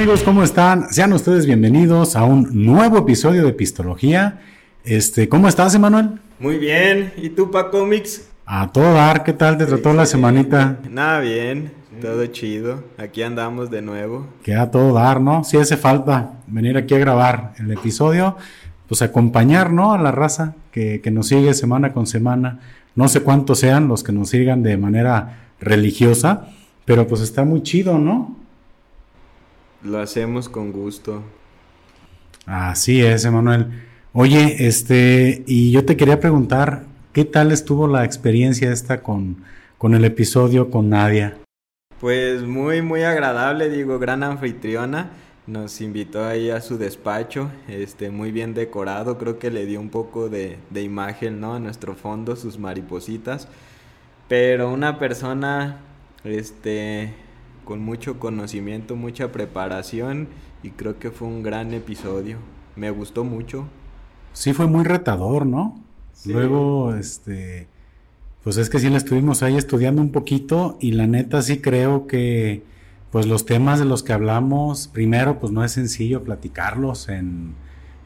amigos? ¿Cómo están? Sean ustedes bienvenidos a un nuevo episodio de Pistología. Este, ¿cómo estás, Emanuel? Muy bien. ¿Y tú, Paco Mix? A todo dar, ¿qué tal te trató la semanita? Nada bien, todo chido. Aquí andamos de nuevo. Que a todo dar, ¿no? Si hace falta venir aquí a grabar el episodio, pues acompañar, ¿no? A la raza que, que nos sigue semana con semana. No sé cuántos sean los que nos sigan de manera religiosa, pero pues está muy chido, ¿no? Lo hacemos con gusto. Así es, Emanuel. Oye, este, y yo te quería preguntar, ¿qué tal estuvo la experiencia esta con, con el episodio con Nadia? Pues muy, muy agradable, digo, gran anfitriona. Nos invitó ahí a su despacho, este, muy bien decorado, creo que le dio un poco de, de imagen, ¿no? A nuestro fondo, sus maripositas. Pero una persona, este, con mucho conocimiento, mucha preparación y creo que fue un gran episodio. Me gustó mucho sí fue muy retador, ¿no? Luego, este, pues es que sí la estuvimos ahí estudiando un poquito y la neta sí creo que, pues los temas de los que hablamos, primero, pues no es sencillo platicarlos en,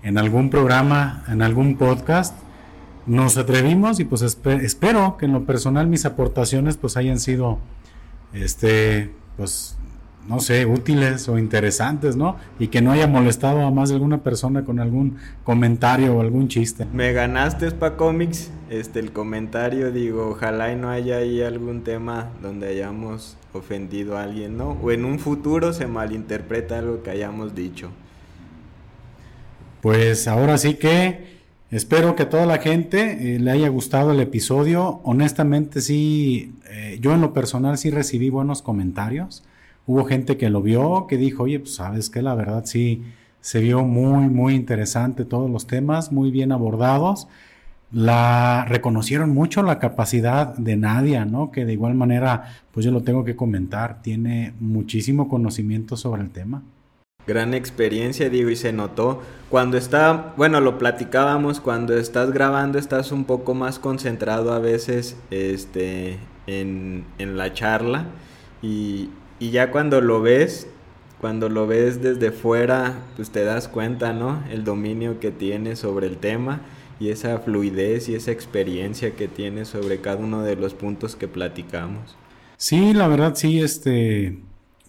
en algún programa, en algún podcast. Nos atrevimos y pues espero que en lo personal mis aportaciones pues hayan sido, este, pues no sé, útiles o interesantes, ¿no? Y que no haya molestado a más de alguna persona con algún comentario o algún chiste. Me ganaste, para Comics, este, el comentario, digo, ojalá y no haya ahí algún tema donde hayamos ofendido a alguien, ¿no? O en un futuro se malinterpreta algo que hayamos dicho. Pues ahora sí que espero que a toda la gente eh, le haya gustado el episodio. Honestamente sí, eh, yo en lo personal sí recibí buenos comentarios Hubo gente que lo vio, que dijo, oye, pues sabes que la verdad sí se vio muy, muy interesante todos los temas, muy bien abordados. La reconocieron mucho la capacidad de Nadia, ¿no? Que de igual manera, pues yo lo tengo que comentar, tiene muchísimo conocimiento sobre el tema. Gran experiencia, digo, y se notó. Cuando está, bueno, lo platicábamos, cuando estás grabando estás un poco más concentrado a veces este, en, en la charla y, y ya cuando lo ves, cuando lo ves desde fuera, pues te das cuenta, ¿no? El dominio que tiene sobre el tema y esa fluidez y esa experiencia que tiene sobre cada uno de los puntos que platicamos. Sí, la verdad sí, este,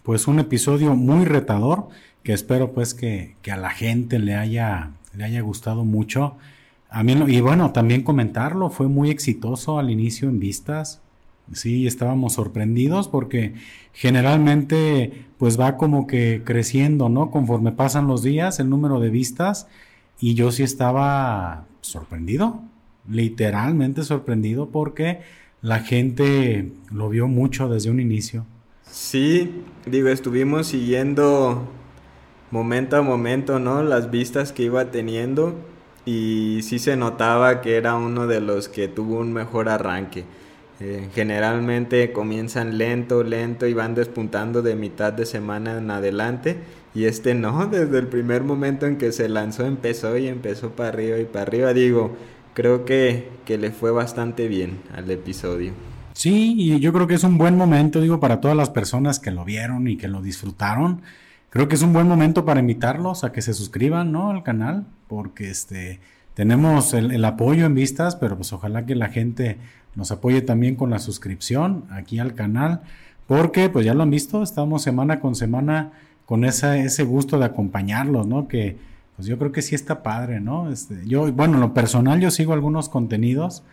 pues un episodio muy retador que espero pues que, que a la gente le haya, le haya gustado mucho. A mí, y bueno, también comentarlo, fue muy exitoso al inicio en vistas, Sí, estábamos sorprendidos porque generalmente pues va como que creciendo, ¿no? Conforme pasan los días, el número de vistas y yo sí estaba sorprendido, literalmente sorprendido porque la gente lo vio mucho desde un inicio. Sí, digo, estuvimos siguiendo momento a momento, ¿no? Las vistas que iba teniendo y sí se notaba que era uno de los que tuvo un mejor arranque. Eh, generalmente comienzan lento, lento y van despuntando de mitad de semana en adelante. Y este no, desde el primer momento en que se lanzó empezó y empezó para arriba y para arriba. Digo, creo que, que le fue bastante bien al episodio. Sí, y yo creo que es un buen momento, digo, para todas las personas que lo vieron y que lo disfrutaron. Creo que es un buen momento para invitarlos a que se suscriban, ¿no? Al canal, porque este tenemos el, el apoyo en vistas, pero pues ojalá que la gente nos apoye también con la suscripción aquí al canal, porque pues ya lo han visto, estamos semana con semana con esa, ese gusto de acompañarlos, ¿no? Que pues yo creo que sí está padre, ¿no? Este, yo, bueno, en lo personal yo sigo algunos contenidos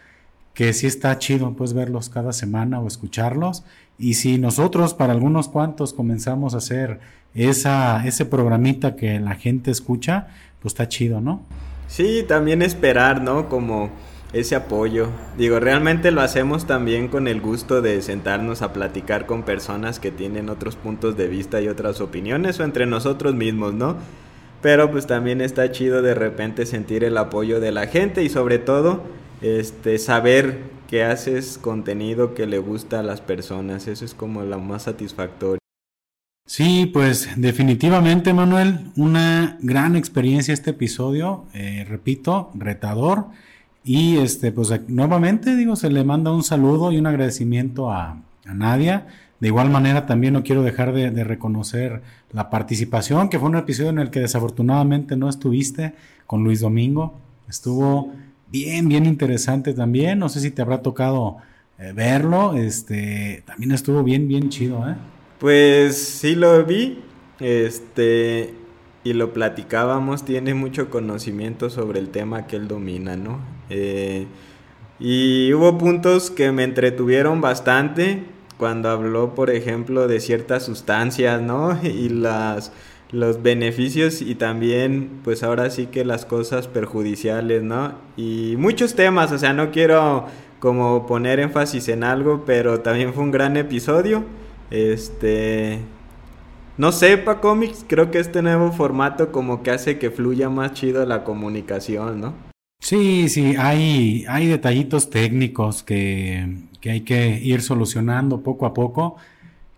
que sí está chido pues verlos cada semana o escucharlos. Y si nosotros para algunos cuantos comenzamos a hacer esa, ese programita que la gente escucha, pues está chido, ¿no? Sí, también esperar, ¿no? Como ese apoyo. Digo, realmente lo hacemos también con el gusto de sentarnos a platicar con personas que tienen otros puntos de vista y otras opiniones o entre nosotros mismos, ¿no? Pero pues también está chido de repente sentir el apoyo de la gente y sobre todo este saber que haces contenido que le gusta a las personas. Eso es como lo más satisfactorio. Sí, pues definitivamente Manuel, una gran experiencia este episodio, eh, repito, retador y este, pues nuevamente digo, se le manda un saludo y un agradecimiento a, Nadia. De igual manera, también no quiero dejar de, de, reconocer la participación, que fue un episodio en el que desafortunadamente no estuviste con Luis Domingo. Estuvo bien, bien interesante también. No sé si te habrá tocado eh, verlo. Este, también estuvo bien, bien chido, ¿eh? Pues sí lo vi. Este, y lo platicábamos, tiene mucho conocimiento sobre el tema que él domina, ¿no? Eh, y hubo puntos que me entretuvieron bastante cuando habló, por ejemplo, de ciertas sustancias, ¿no? Y las los beneficios y también pues ahora sí que las cosas perjudiciales, ¿no? Y muchos temas, o sea, no quiero como poner énfasis en algo, pero también fue un gran episodio. Este no sepa cómics, creo que este nuevo formato como que hace que fluya más chido la comunicación, ¿no? Sí, sí, hay, hay detallitos técnicos que, que hay que ir solucionando poco a poco,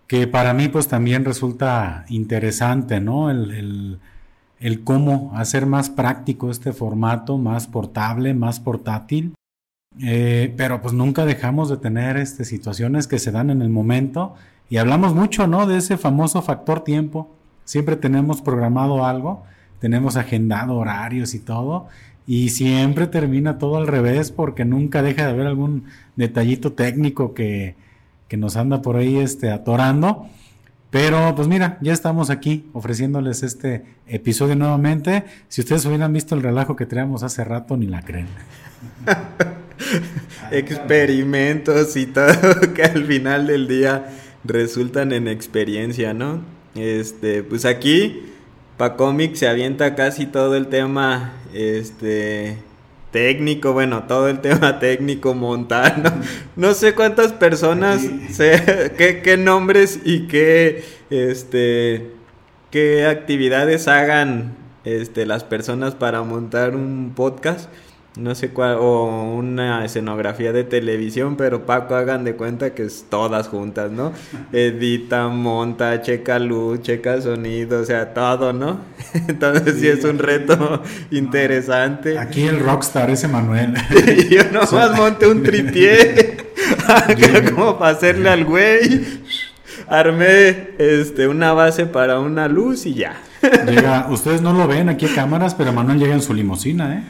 que para mí pues también resulta interesante, ¿no? El, el, cómo hacer más práctico este formato, más portable, más portátil. Eh, pero pues nunca dejamos de tener este, situaciones que se dan en el momento y hablamos mucho, ¿no? De ese famoso factor tiempo. Siempre tenemos programado algo, tenemos agendado horarios y todo, y siempre termina todo al revés porque nunca deja de haber algún detallito técnico que, que nos anda por ahí este, atorando. Pero pues mira, ya estamos aquí ofreciéndoles este episodio nuevamente. Si ustedes hubieran visto el relajo que traíamos hace rato, ni la creen. Experimentos y todo que al final del día resultan en experiencia, ¿no? Este, pues aquí Pacomic se avienta casi todo el tema este técnico, bueno, todo el tema técnico, montar, ¿no? no sé cuántas personas, sé, qué, qué, nombres y qué, este, qué actividades hagan este, las personas para montar un podcast no sé cuál, o una escenografía de televisión, pero Paco hagan de cuenta que es todas juntas, ¿no? Edita, monta, checa luz, checa sonido, o sea, todo, ¿no? Entonces sí, es un reto interesante. Aquí el rockstar es Manuel. Yo nomás monté un tripié, como para hacerle al güey. Armé este, una base para una luz y ya. Llega, ustedes no lo ven aquí a cámaras, pero Manuel llega en su limusina, ¿eh?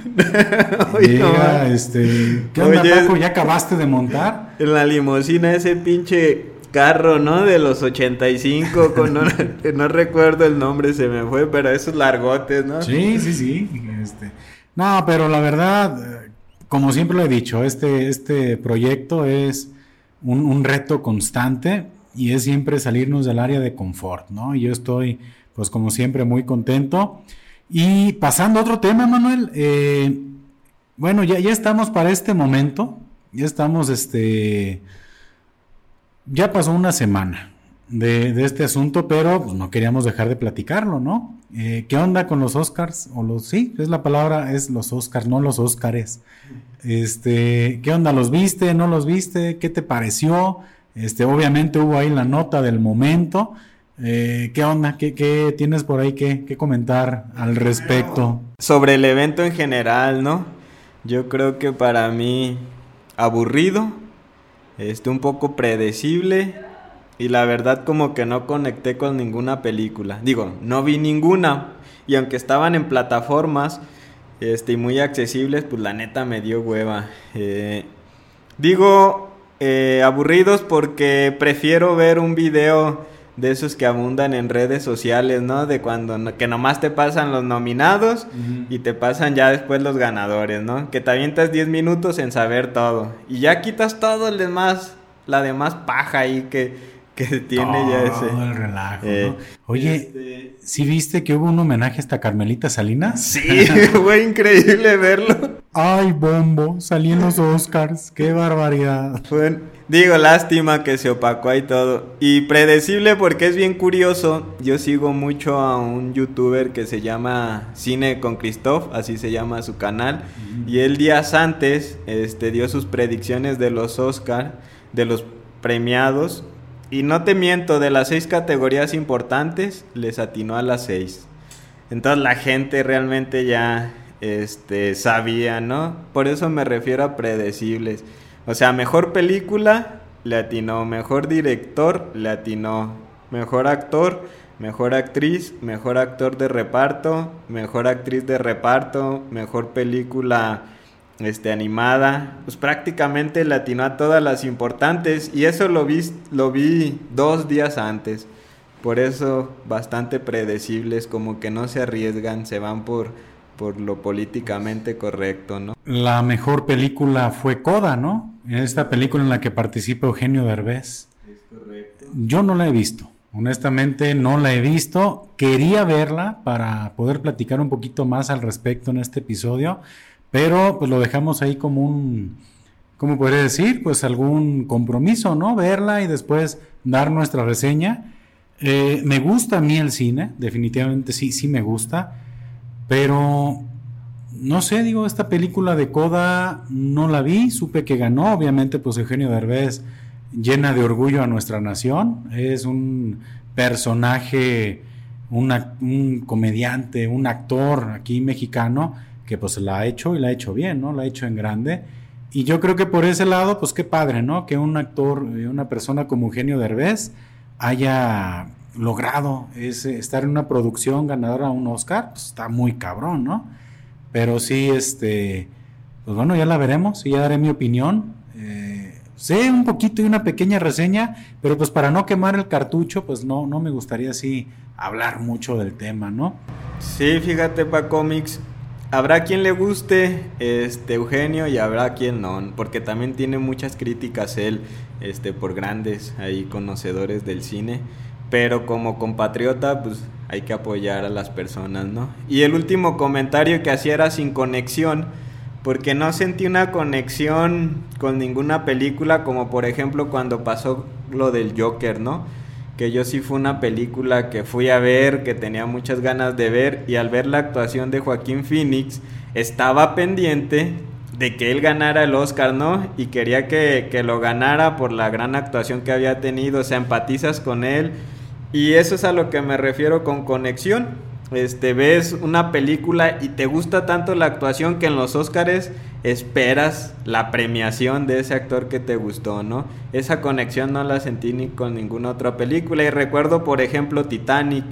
llega, este, ¿qué onda, Paco? ¿Ya acabaste de montar? En la limusina ese pinche carro, ¿no? De los 85, con no, no recuerdo el nombre, se me fue, pero esos largotes, ¿no? Sí, sí, sí. Este, no, pero la verdad, como siempre lo he dicho, este, este proyecto es un, un reto constante y es siempre salirnos del área de confort, ¿no? Yo estoy pues como siempre muy contento. Y pasando a otro tema, Manuel, eh, bueno, ya, ya estamos para este momento, ya estamos, este, ya pasó una semana de, de este asunto, pero pues, no queríamos dejar de platicarlo, ¿no? Eh, ¿Qué onda con los Oscars? O los, sí, es la palabra, es los Oscars, no los Oscars. Este, ¿qué onda? ¿Los viste? ¿No los viste? ¿Qué te pareció? Este, obviamente hubo ahí la nota del momento. Eh, ¿Qué onda? ¿Qué, tienes por ahí que, comentar al respecto? Sobre el evento en general, ¿no? Yo creo que para mí aburrido, este, un poco predecible y la verdad como que no conecté con ninguna película. Digo, no vi ninguna y aunque estaban en plataformas este, muy accesibles, pues la neta me dio hueva. Eh, digo eh, aburridos porque prefiero ver un video de esos que abundan en redes sociales, ¿no? De cuando que nomás te pasan los nominados y te pasan ya después los ganadores, ¿no? Que te avientas 10 minutos en saber todo y ya quitas todo el demás, la demás paja ahí que, que tiene ya ese el relajo, eh, Oye, este... ¿sí viste que hubo un homenaje hasta Carmelita Salinas? Sí, fue increíble verlo. Ay, bombo, salí en los Oscars, qué barbaridad. Fue Digo, lástima que se opacó ahí todo. Y predecible porque es bien curioso. Yo sigo mucho a un youtuber que se llama Cine con Christoph, así se llama su canal. Y él días antes este, dio sus predicciones de los Oscar, de los premiados. Y no te miento, de las seis categorías importantes, les atinó a las seis. Entonces la gente realmente ya este, sabía, ¿no? Por eso me refiero a predecibles. O sea, mejor película, le atinó. Mejor director, le atinó. Mejor actor, mejor actriz, mejor actor de reparto, mejor actriz de reparto, mejor película este, animada. Pues prácticamente le atinó a todas las importantes. Y eso lo vi, lo vi dos días antes. Por eso bastante predecibles, como que no se arriesgan, se van por por lo políticamente correcto, ¿no? La mejor película fue Coda, ¿no? Esta película en la que participa Eugenio Derbez. Es correcto. Yo no la he visto, honestamente no la he visto. Quería verla para poder platicar un poquito más al respecto en este episodio, pero pues lo dejamos ahí como un, ¿cómo podría decir? Pues algún compromiso, ¿no? Verla y después dar nuestra reseña. Eh, me gusta a mí el cine, definitivamente sí, sí me gusta. Pero, no sé, digo, esta película de Coda no la vi, supe que ganó, obviamente pues Eugenio Derbez llena de orgullo a nuestra nación, es un personaje, un comediante, un actor aquí mexicano que pues la ha hecho y la ha hecho bien, ¿no? La ha hecho en grande. Y yo creo que por ese lado, pues qué padre, ¿no? Que un actor, una persona como Eugenio Derbez haya logrado es estar en una producción ganadora a un Oscar, pues está muy cabrón, ¿no? Pero sí, este, pues bueno, ya la veremos y ya daré mi opinión. Eh, sé un poquito y una pequeña reseña, pero pues para no quemar el cartucho, pues no, no me gustaría así hablar mucho del tema, ¿no? Sí, fíjate, pa cómics, habrá quien le guste este Eugenio y habrá quien no, porque también tiene muchas críticas él, este, por grandes ahí conocedores del cine pero como compatriota, pues hay que apoyar a las personas, ¿no? Y el último comentario que hacía era sin conexión, porque no sentí una conexión con ninguna película, como por ejemplo cuando pasó lo del Joker, ¿no? Que yo sí fue una película que fui a ver, que tenía muchas ganas de ver, y al ver la actuación de Joaquín Phoenix, estaba pendiente de que él ganara el Oscar, ¿no? Y quería que, que lo ganara por la gran actuación que había tenido, o sea, empatizas con él y eso es a lo que me refiero con conexión. Este, ves una película y te gusta tanto la actuación que en los Oscars esperas la premiación de ese actor que te gustó, ¿no? Esa conexión no la sentí ni con ninguna otra película. Y recuerdo, por ejemplo, Titanic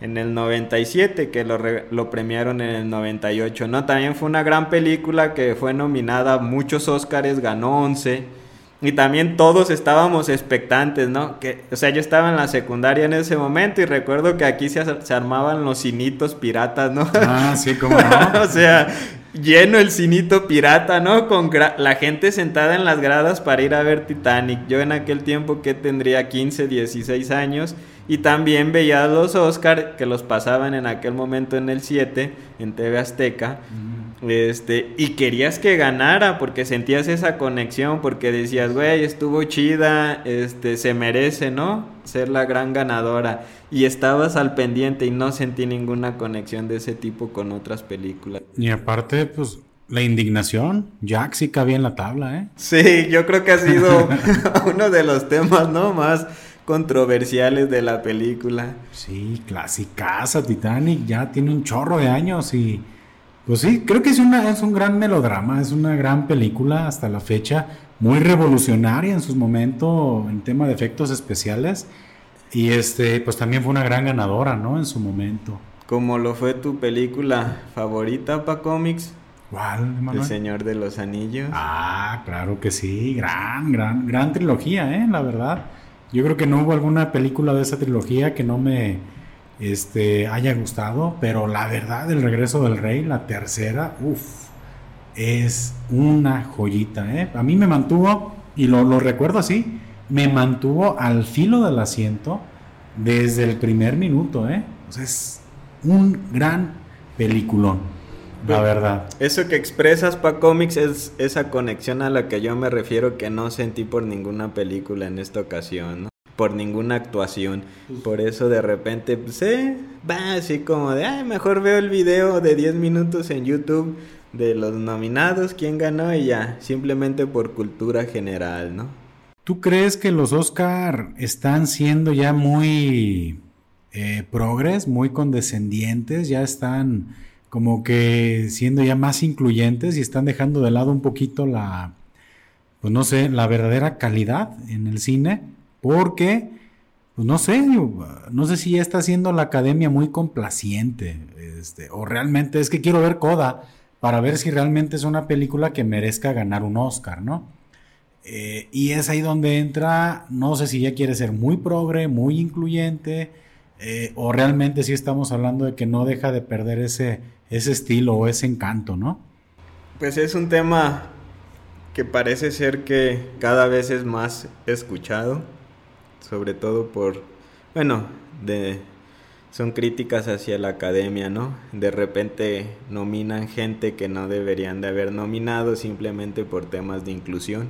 en el 97, que lo, lo premiaron en el 98, ¿no? También fue una gran película que fue nominada a muchos Oscars, ganó 11 y también todos estábamos expectantes, ¿no? Que, o sea, yo estaba en la secundaria en ese momento y recuerdo que aquí se, se armaban los cinitos piratas, ¿no? Ah, sí, como no. o sea, lleno el cinito pirata, ¿no? Con la gente sentada en las gradas para ir a ver Titanic. Yo en aquel tiempo que tendría 15, 16 años y también veía los Oscar que los pasaban en aquel momento en el 7 en TV Azteca. Este, y querías que ganara porque sentías esa conexión, porque decías, güey, estuvo chida, este, se merece, ¿no? Ser la gran ganadora. Y estabas al pendiente y no sentí ninguna conexión de ese tipo con otras películas. Y aparte, pues, la indignación, Jack sí cabía en la tabla, ¿eh? Sí, yo creo que ha sido uno de los temas, ¿no? Más controversiales de la película. Sí, clasicaza, Titanic, ya tiene un chorro de años y pues sí, creo que es, una, es un gran melodrama, es una gran película hasta la fecha, muy revolucionaria en sus momentos en tema de efectos especiales. Y este, pues también fue una gran ganadora, ¿no? En su momento. Como lo fue tu película favorita para cómics. ¿Cuál, El Señor de los Anillos. Ah, claro que sí, gran, gran, gran trilogía, ¿eh? La verdad. Yo creo que no hubo alguna película de esa trilogía que no me, este, haya gustado, pero la verdad, El regreso del rey, la tercera, uff, es una joyita, ¿eh? A mí me mantuvo, y lo, lo recuerdo así, me mantuvo al filo del asiento desde el primer minuto, ¿eh? O sea, es un gran peliculón, la verdad. Eso que expresas para cómics es esa conexión a la que yo me refiero que no sentí por ninguna película en esta ocasión, ¿no? por ninguna actuación. Pues por eso de repente, pues, eh, va así como de, ay, mejor veo el video de 10 minutos en YouTube de los nominados, quién ganó y ya, simplemente por cultura general, ¿no? ¿Tú crees que los Oscar están siendo ya muy eh, progres, muy condescendientes, ya están como que siendo ya más incluyentes y están dejando de lado un poquito la pues no sé, la verdadera calidad en el cine, porque, pues no sé, no sé si ya está siendo la academia muy complaciente, este, o realmente es que quiero ver Coda para ver si realmente es una película que merezca ganar un Oscar, ¿no? Eh, y es ahí donde entra, no sé si ya quiere ser muy progre, muy incluyente, eh, o realmente si estamos hablando de que no deja de perder ese, ese estilo o ese encanto, ¿no? Pues es un tema que parece ser que cada vez es más escuchado, sobre todo por, bueno, de, son críticas hacia la academia, ¿no? De repente nominan gente que no deberían de haber nominado simplemente por temas de inclusión.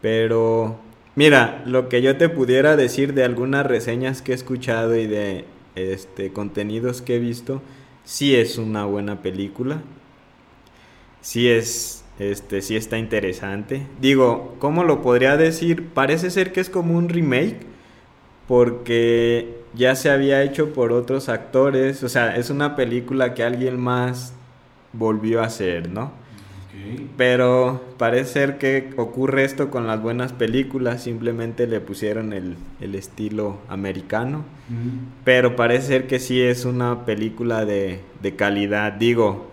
Pero mira, lo que yo te pudiera decir de algunas reseñas que he escuchado y de este contenidos que he visto, sí es una buena película. Sí es este sí está interesante. Digo, ¿cómo lo podría decir? Parece ser que es como un remake porque ya se había hecho por otros actores, o sea, es una película que alguien más volvió a hacer, ¿no? Pero parece ser que ocurre esto con las buenas películas, simplemente le pusieron el, estilo americano. Pero parece ser que sí es una película de, de, calidad. Digo,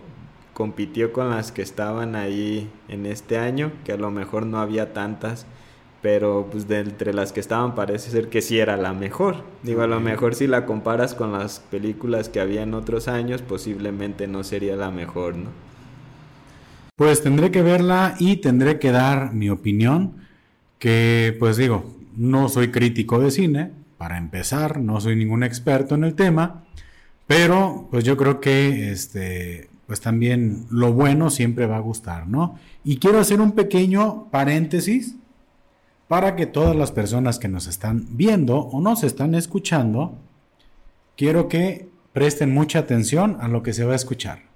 compitió con las que estaban ahí en este año, que a lo mejor no había tantas. Pero pues de entre las que estaban parece ser que sí era la mejor. Digo, a lo mejor si la comparas con las películas que había en otros años, posiblemente no sería la mejor, ¿no? Pues tendré que verla y tendré que dar mi opinión, que pues digo, no soy crítico de cine, para empezar, no soy ningún experto en el tema, pero pues yo creo que este pues también lo bueno siempre va a gustar, ¿no? Y quiero hacer un pequeño paréntesis para que todas las personas que nos están viendo o nos están escuchando, quiero que presten mucha atención a lo que se va a escuchar.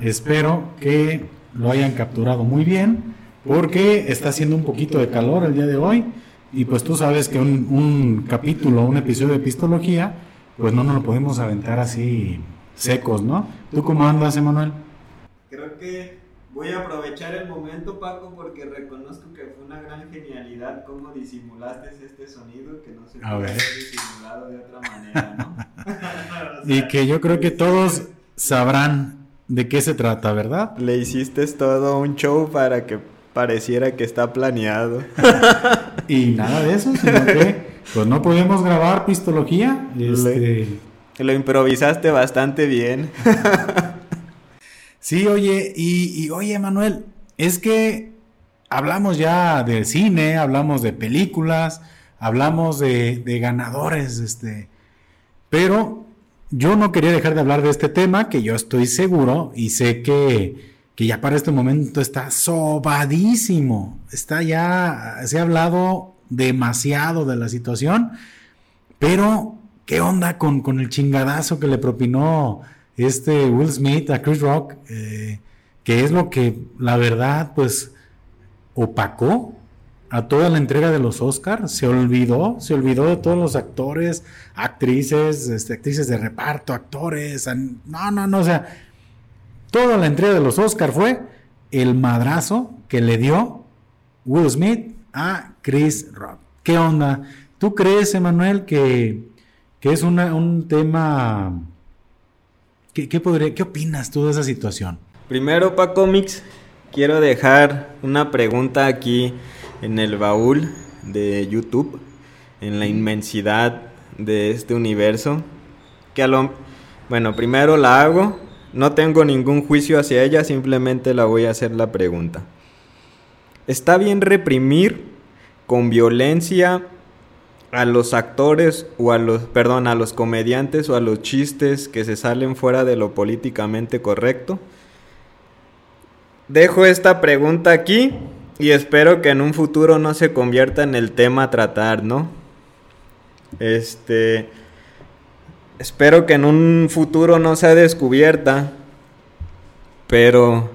Espero que lo hayan capturado muy bien porque está haciendo un poquito de calor el día de hoy y pues tú sabes que un, capítulo, un episodio de epistología, pues no nos lo podemos aventar así secos, ¿no? ¿Tú cómo andas, Emanuel? Creo que voy a aprovechar el momento, Paco, porque reconozco que fue una gran genialidad cómo disimulaste este sonido que no se puede haber disimulado de otra manera, ¿no? y que yo creo que todos sabrán de qué se trata, ¿verdad? Le hiciste todo un show para que pareciera que está planeado. y nada de eso, sino que pues no podemos grabar pistología. Este... Lo improvisaste bastante bien. sí, oye, y, oye, Manuel, es que hablamos ya de cine, hablamos de películas, hablamos de, de ganadores, este, pero yo no quería dejar de hablar de este tema, que yo estoy seguro y sé que, que ya para este momento está sobadísimo. Está ya, se ha hablado demasiado de la situación, pero ¿qué onda con, con el chingadazo que le propinó este Will Smith a Chris Rock? Eh, que es lo que, la verdad, pues opacó a toda la entrega de los Oscars, se olvidó, se olvidó de todos los actores, actrices, este, actrices de reparto, actores, no, no, no, o sea, toda la entrega de los Oscars fue el madrazo que le dio Will Smith a Chris Rock. ¿Qué onda? ¿Tú crees, Emanuel, que, que es un tema... ¿Qué, podría, ¿Qué opinas tú de esa situación? Primero, para Comics, quiero dejar una pregunta aquí en el baúl de YouTube, en la inmensidad de este universo, que a lo... Bueno, primero la hago, no tengo ningún juicio hacia ella, simplemente la voy a hacer la pregunta. ¿Está bien reprimir con violencia a los actores o a los, perdón, a los comediantes o a los chistes que se salen fuera de lo políticamente correcto? Dejo esta pregunta aquí y espero que en un futuro no se convierta en el tema a tratar, ¿no? Este. Espero que en un futuro no sea descubierta. Pero.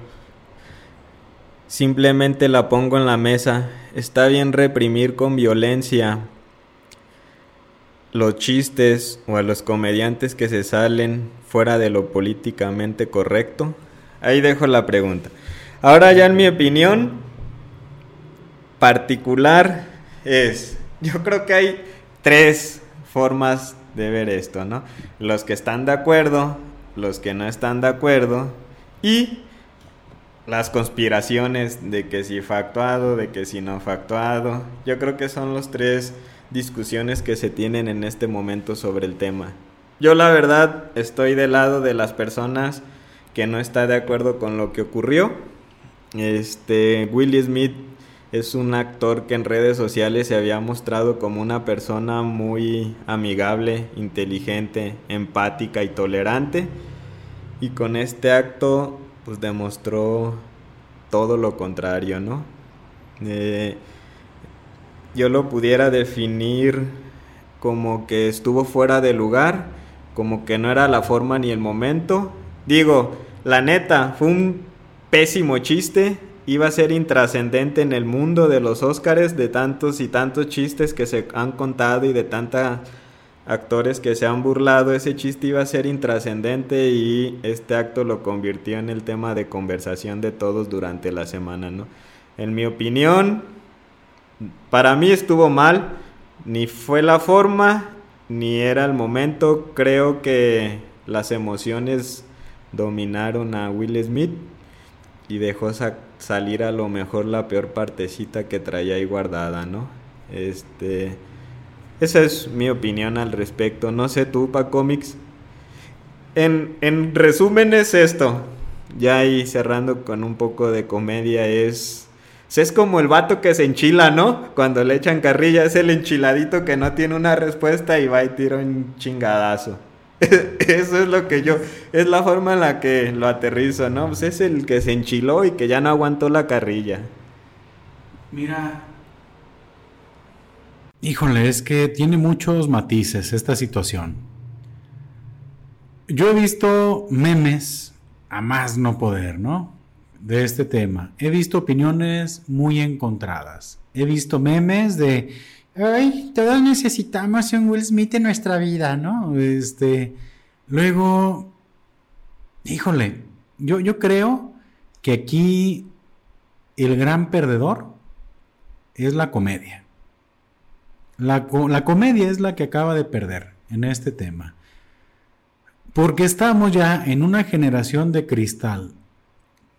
Simplemente la pongo en la mesa. Está bien reprimir con violencia los chistes o a los comediantes que se salen fuera de lo políticamente correcto? Ahí dejo la pregunta. Ahora ya en mi opinión particular es, yo creo que hay tres formas de ver esto, ¿no? Los que están de acuerdo, los que no están de acuerdo y las conspiraciones de que si fue actuado, de que si no fue actuado. Yo creo que son los tres discusiones que se tienen en este momento sobre el tema. Yo la verdad estoy del lado de las personas que no está de acuerdo con lo que ocurrió. Este Willie Smith es un actor que en redes sociales se había mostrado como una persona muy amigable, inteligente, empática y tolerante. Y con este acto pues demostró todo lo contrario, ¿no? Eh, yo lo pudiera definir como que estuvo fuera de lugar, como que no era la forma ni el momento. Digo, la neta, fue un pésimo chiste, iba a ser intrascendente en el mundo de los Óscares, de tantos y tantos chistes que se han contado y de tantos actores que se han burlado, ese chiste iba a ser intrascendente y este acto lo convirtió en el tema de conversación de todos durante la semana, ¿no? En mi opinión, para mí estuvo mal, ni fue la forma, ni era el momento. Creo que las emociones dominaron a Will Smith y dejó salir a lo mejor la peor partecita que traía ahí guardada, ¿no? Este, esa es mi opinión al respecto. No sé tú, Pa Comics. En, en resumen es esto. Ya ahí cerrando con un poco de comedia es es como el vato que se enchila, ¿no? Cuando le echan carrilla, es el enchiladito que no tiene una respuesta y va y tira un chingadazo. Eso es lo que yo, es la forma en la que lo aterrizo, ¿no? Pues es el que se enchiló y que ya no aguantó la carrilla. Mira. Híjole, es que tiene muchos matices esta situación. Yo he visto memes a más no poder, ¿no? de este tema. He visto opiniones muy encontradas. He visto memes de, ay, todos necesitamos un Will Smith en nuestra vida, ¿no? Este, luego, híjole, yo, yo creo que aquí el gran perdedor es la comedia. La, la comedia es la que acaba de perder en este tema. Porque estamos ya en una generación de cristal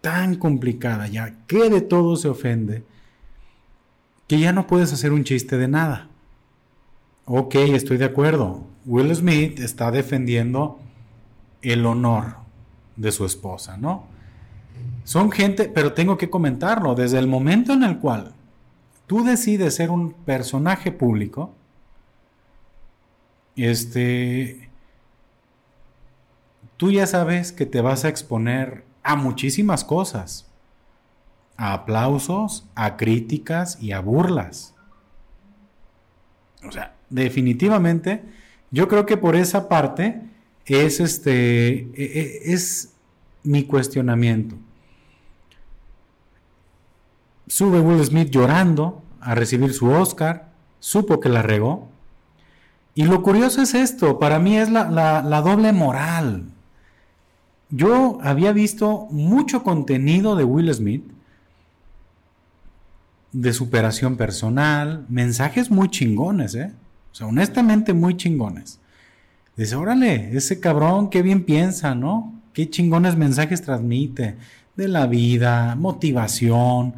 tan complicada ya, que de todo se ofende, que ya no puedes hacer un chiste de nada. Ok, estoy de acuerdo. Will Smith está defendiendo el honor de su esposa, ¿no? Son gente, pero tengo que comentarlo, desde el momento en el cual tú decides ser un personaje público, este, tú ya sabes que te vas a exponer a muchísimas cosas, a aplausos, a críticas y a burlas. O sea, definitivamente, yo creo que por esa parte es este, e, e, es mi cuestionamiento. Sube Will Smith llorando a recibir su Oscar, supo que la regó. Y lo curioso es esto, para mí es la, la doble moral yo había visto mucho contenido de Will Smith, de superación personal, mensajes muy chingones, ¿eh? O sea, honestamente muy chingones. Dice, órale, ese cabrón, qué bien piensa, ¿no? Qué chingones mensajes transmite de la vida, motivación,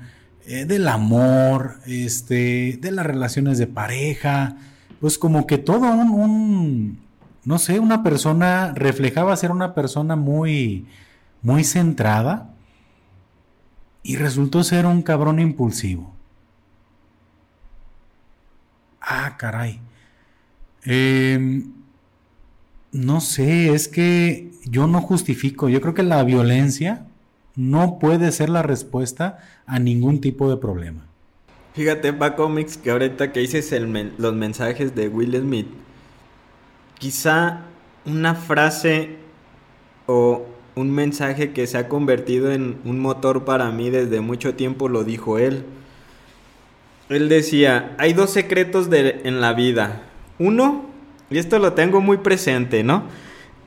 eh, del amor, este, de las relaciones de pareja, pues como que todo un, no sé, una persona, reflejaba ser una persona muy, muy centrada y resultó ser un cabrón impulsivo. Ah, caray. Em, no sé, es que yo no justifico. Yo creo que la violencia no puede ser la respuesta a ningún tipo de problema. Fíjate, Pa Comics, que ahorita que dices los mensajes de Will Smith, quizá una frase o un mensaje que se ha convertido en un motor para mí desde mucho tiempo lo dijo él. Él decía, hay dos secretos en la vida. Uno, y esto lo tengo muy presente, ¿no?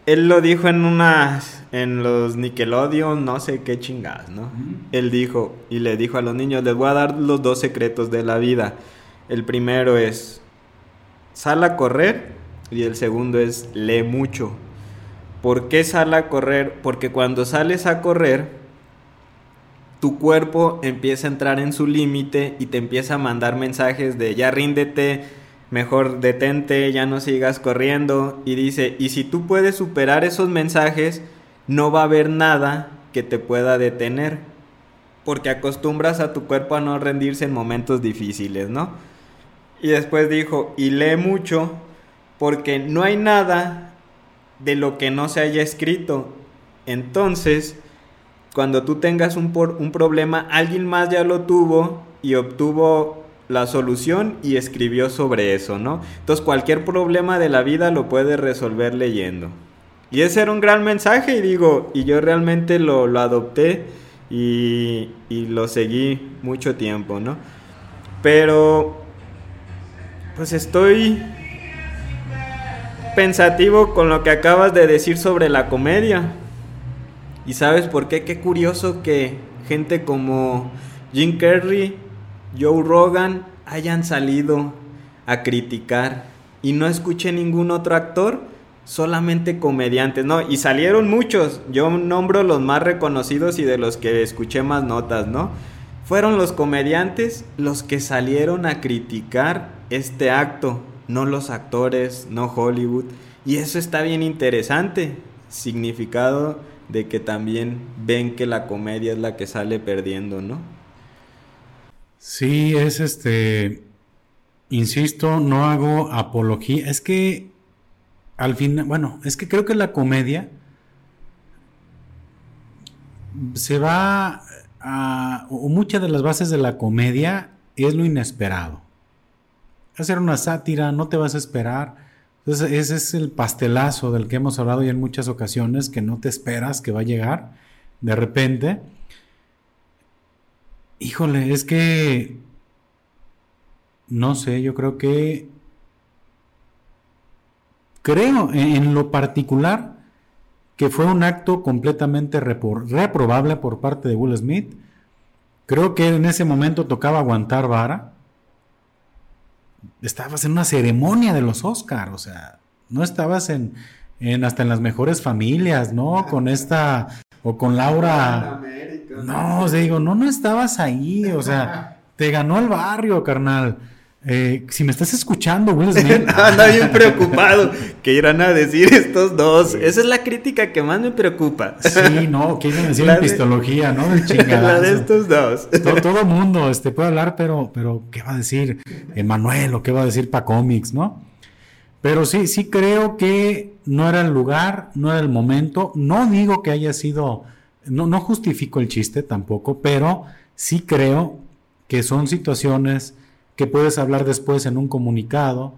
Él lo dijo en unas, en los Nickelodeon, no sé qué chingadas, ¿no? Él dijo, y le dijo a los niños, les voy a dar los dos secretos de la vida. El primero es, sal a correr, y el segundo es, lee mucho. ¿Por qué sal a correr? Porque cuando sales a correr, tu cuerpo empieza a entrar en su límite y te empieza a mandar mensajes de ya ríndete, mejor detente, ya no sigas corriendo. Y dice, y si tú puedes superar esos mensajes, no va a haber nada que te pueda detener. Porque acostumbras a tu cuerpo a no rendirse en momentos difíciles, ¿no? Y después dijo, y lee mucho, porque no hay nada de lo que no se haya escrito. Entonces, cuando tú tengas un, un problema, alguien más ya lo tuvo y obtuvo la solución y escribió sobre eso, ¿no? Entonces cualquier problema de la vida lo puedes resolver leyendo. Y ese era un gran mensaje y digo, y yo realmente lo, lo adopté y, y, lo seguí mucho tiempo, ¿no? Pero, pues estoy pensativo con lo que acabas de decir sobre la comedia. ¿Y sabes por qué? Qué curioso que gente como Jim Carrey Joe Rogan hayan salido a criticar y no escuché ningún otro actor, solamente comediantes, ¿no? Y salieron muchos, yo nombro los más reconocidos y de los que escuché más notas, ¿no? Fueron los comediantes los que salieron a criticar este acto, no los actores, no Hollywood. Y eso está bien interesante, significado de que también ven que la comedia es la que sale perdiendo, ¿no? Sí, es este, insisto, no hago apología, es que al final, bueno, es que creo que la comedia se va a, o muchas de las bases de la comedia es lo inesperado. Hacer una sátira, no te vas a esperar. Entonces, ese es el pastelazo del que hemos hablado ya en muchas ocasiones, que no te esperas que va a llegar de repente. Híjole, es que... No sé, yo creo que... Creo en lo particular que fue un acto completamente reprobable por parte de Will Smith. Creo que en ese momento tocaba aguantar vara. Estabas en una ceremonia de los Oscars, o sea, no estabas en, en hasta en las mejores familias, ¿no? Con esta o con Laura. No, o sea, digo, no, no estabas ahí, o sea, te ganó el barrio, carnal. Eh, si me estás escuchando, Will Smith. Anda bien preocupado. ¿Qué irán a decir estos dos? Esa es la crítica que más me preocupa. Sí, no, que iban a decir epistología, ¿no? Del chingadazo. La de estos dos. Todo, el mundo este, puede hablar, pero, pero ¿qué va a decir Emanuel o qué va a decir Pa Comics, no? Pero sí, sí creo que no era el lugar, no era el momento. No digo que haya sido, no, no justifico el chiste tampoco, pero sí creo que son situaciones que puedes hablar después en un comunicado,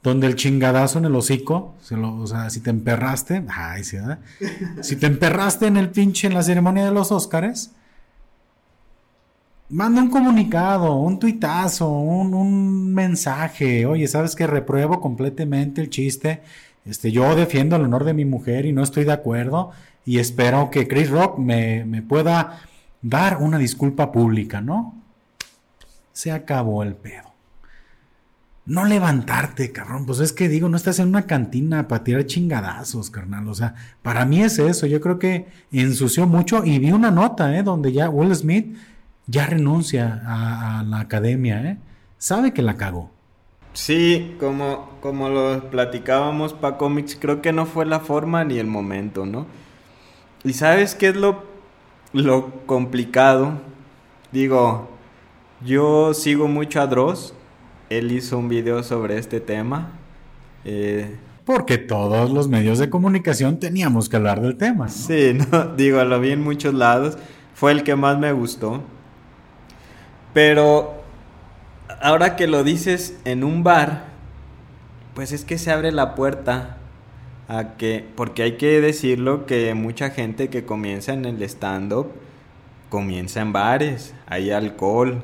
donde el chingadazo en el hocico, o sea, si te emperraste, ay, sí, si te emperraste en el pinche en la ceremonia de los Óscares, manda un comunicado, un tuitazo, un, un, mensaje. Oye, ¿sabes que repruebo completamente el chiste? Este, yo defiendo el honor de mi mujer y no estoy de acuerdo. Y espero que Chris Rock me, me pueda dar una disculpa pública, ¿no? Se acabó el pedo. No levantarte, cabrón. Pues es que digo, no estás en una cantina para tirar chingadazos, carnal. O sea, para mí es eso. Yo creo que ensució mucho y vi una nota, ¿eh? Donde ya Will Smith ya renuncia a, la academia, ¿eh? Sabe que la cagó. Sí, como, como lo platicábamos para cómics, creo que no fue la forma ni el momento, ¿no? Y sabes qué es lo, lo complicado. Digo, yo sigo mucho a Dross. Él hizo un video sobre este tema. Eh, Porque todos los medios de comunicación teníamos que hablar del tema. Sí, no, digo, lo vi en muchos lados. Fue el que más me gustó. Pero ahora que lo dices en un bar, pues es que se abre la puerta a que, porque hay que decirlo que mucha gente que comienza en el stand-up comienza en bares, hay alcohol,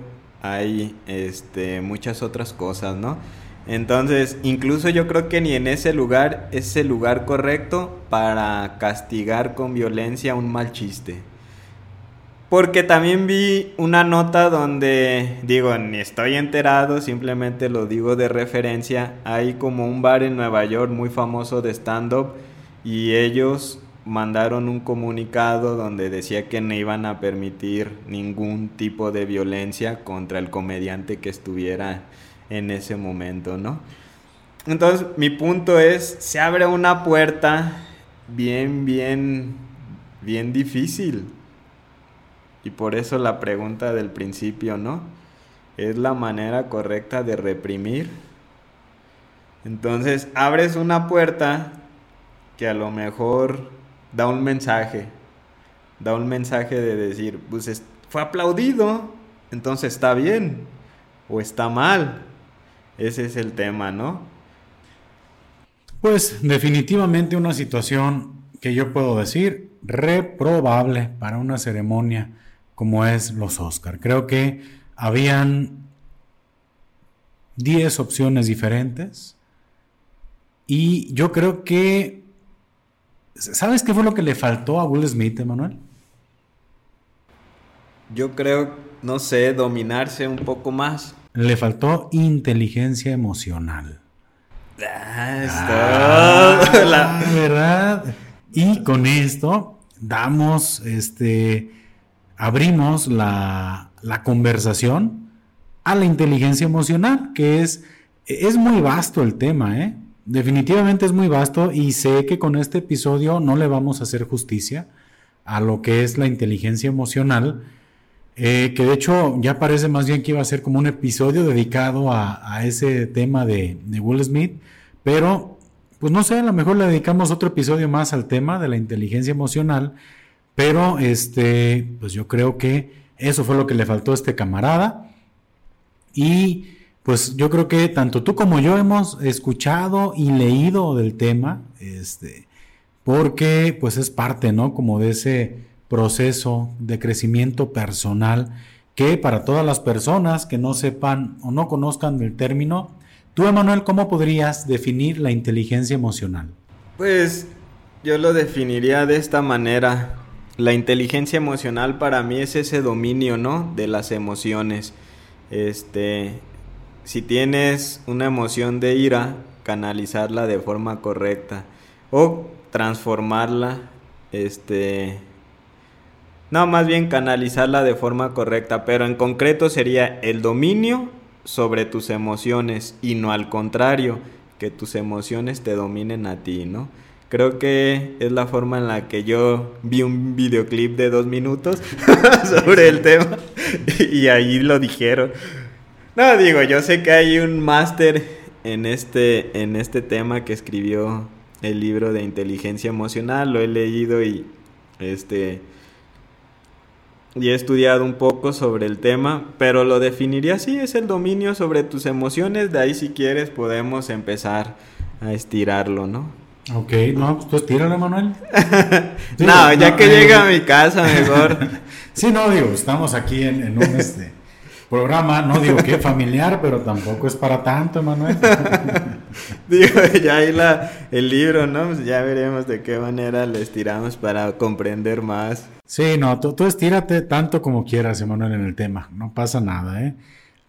hay este, muchas otras cosas, ¿no? Entonces, incluso yo creo que ni en ese lugar es el lugar correcto para castigar con violencia un mal chiste. Porque también vi una nota donde, digo, ni estoy enterado, simplemente lo digo de referencia. Hay como un bar en Nueva York muy famoso de stand-up y ellos mandaron un comunicado donde decía que no iban a permitir ningún tipo de violencia contra el comediante que estuviera en ese momento, ¿no? Entonces, mi punto es, se abre una puerta bien, bien, bien difícil y por eso la pregunta del principio, ¿no? ¿Es la manera correcta de reprimir? Entonces abres una puerta que a lo mejor da un mensaje, da un mensaje de decir, pues fue aplaudido, entonces está bien o está mal. Ese es el tema, ¿no? Pues definitivamente una situación que yo puedo decir reprobable para una ceremonia como es los Oscar. Creo que habían 10 opciones diferentes y yo creo que... ¿Sabes qué fue lo que le faltó a Will Smith, Emanuel? Yo creo, no sé, dominarse un poco más. Le faltó inteligencia emocional. Ah, está. la verdad. Y con esto damos este abrimos la, conversación a la inteligencia emocional, que es, es muy vasto el tema, ¿eh? Definitivamente es muy vasto y sé que con este episodio no le vamos a hacer justicia a lo que es la inteligencia emocional, eh, que de hecho ya parece más bien que iba a ser como un episodio dedicado a, ese tema de, de, Will Smith, pero pues no sé, a lo mejor le dedicamos otro episodio más al tema de la inteligencia emocional pero este, pues yo creo que eso fue lo que le faltó a este camarada. Y pues yo creo que tanto tú como yo hemos escuchado y leído del tema, este, porque pues es parte, ¿no? Como de ese proceso de crecimiento personal que para todas las personas que no sepan o no conozcan el término, tú, Emanuel, ¿cómo podrías definir la inteligencia emocional? Pues yo lo definiría de esta manera la inteligencia emocional para mí es ese dominio, ¿no? De las emociones. Este, si tienes una emoción de ira, canalizarla de forma correcta o transformarla, este, no, más bien canalizarla de forma correcta, pero en concreto sería el dominio sobre tus emociones y no al contrario, que tus emociones te dominen a ti, ¿no? Creo que es la forma en la que yo vi un videoclip de dos minutos sobre el tema y ahí lo dijeron. No, digo, yo sé que hay un máster en este, en este tema que escribió el libro de inteligencia emocional, lo he leído y este y he estudiado un poco sobre el tema, pero lo definiría así, es el dominio sobre tus emociones, de ahí si quieres podemos empezar a estirarlo, ¿no? Ok, no, pues tú estírale, Manuel. no, ya que llega a mi casa, mejor. sí, no, digo, estamos aquí en, un este, programa, no digo que familiar, pero tampoco es para tanto, Manuel. digo, ya ahí la, el libro, ¿no? Pues ya veremos de qué manera le estiramos para comprender más. Sí, no, tú, tú estírate tanto como quieras, Emanuel, en el tema, no pasa nada, ¿eh?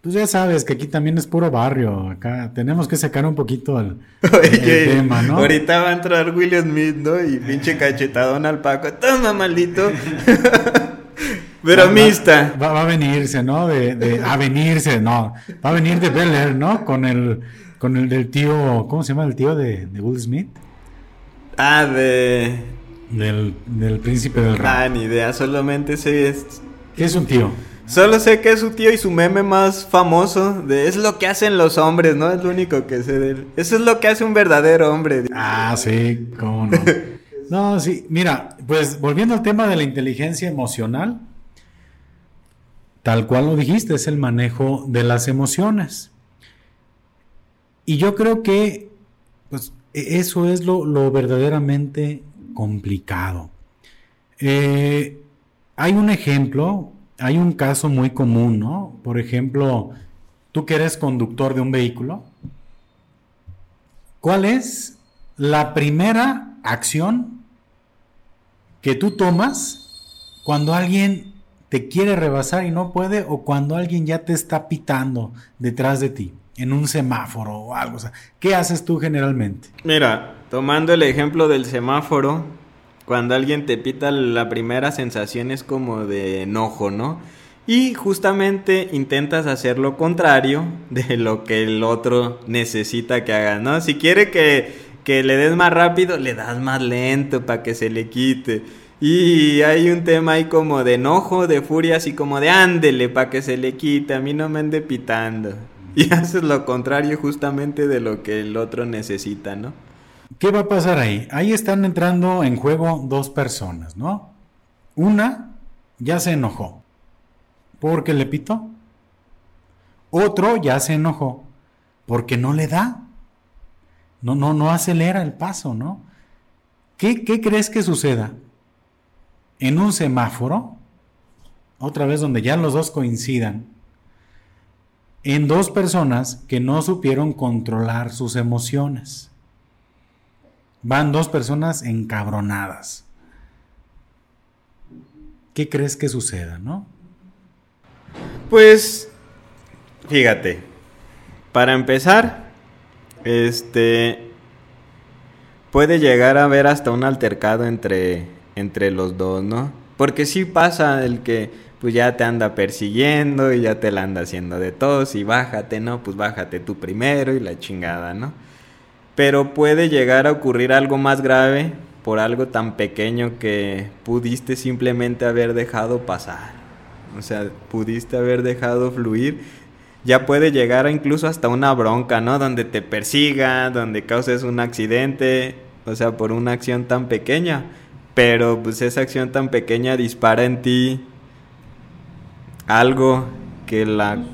Pues ya sabes que aquí también es puro barrio. Acá tenemos que sacar un poquito el, tema, ¿no? Ahorita va a entrar William Smith, ¿no? Y pinche cachetadón al Paco. Toma, maldito. Bromista. Va, va, a venirse, ¿no? De, a venirse, no. Va a venir de Bel ¿no? Con el, con el del tío, ¿cómo se llama el tío de, de Will Smith? Ah, de... Del, del príncipe del rap. Ah, ni idea, solamente sé... Es... ¿Qué es un tío? Solo sé que es su tío y su meme más famoso de es lo que hacen los hombres, ¿no? Es lo único que sé de él. Eso es lo que hace un verdadero hombre. Ah, sí, cómo no. no, sí, mira, pues volviendo al tema de la inteligencia emocional, tal cual lo dijiste, es el manejo de las emociones. Y yo creo que, pues, e-, eso es lo, lo verdaderamente complicado. Eh, hay un ejemplo hay un caso muy común, ¿no? Por ejemplo, tú que eres conductor de un vehículo, ¿cuál es la primera acción que tú tomas cuando alguien te quiere rebasar y no puede o cuando alguien ya te está pitando detrás de ti en un semáforo o algo? O sea, ¿qué haces tú generalmente? Mira, tomando el ejemplo del semáforo, cuando alguien te pita la primera sensación es como de enojo, ¿no? Y justamente intentas hacer lo contrario de lo que el otro necesita que haga, ¿no? Si quiere que, que le des más rápido, le das más lento para que se le quite. Y hay un tema ahí como de enojo, de furia, así como de ándele para que se le quite, a mí no me ande pitando. Y haces lo contrario justamente de lo que el otro necesita, ¿no? ¿Qué va a pasar ahí? Ahí están entrando en juego dos personas, ¿no? Una ya se enojó porque le pitó. Otro ya se enojó porque no le da. No, no, no acelera el paso, ¿no? ¿Qué, ¿Qué crees que suceda? En un semáforo, otra vez donde ya los dos coincidan, en dos personas que no supieron controlar sus emociones. Van dos personas encabronadas. ¿Qué crees que suceda, no? Pues, fíjate, para empezar, este, puede llegar a haber hasta un altercado entre, entre los dos, ¿no? Porque sí pasa el que, pues ya te anda persiguiendo y ya te la anda haciendo de todos y bájate, ¿no? Pues bájate tú primero y la chingada, ¿no? Pero puede llegar a ocurrir algo más grave por algo tan pequeño que pudiste simplemente haber dejado pasar. O sea, pudiste haber dejado fluir. Ya puede llegar incluso hasta una bronca, ¿no? Donde te persiga, donde causes un accidente, o sea, por una acción tan pequeña. Pero pues esa acción tan pequeña dispara en ti algo que la...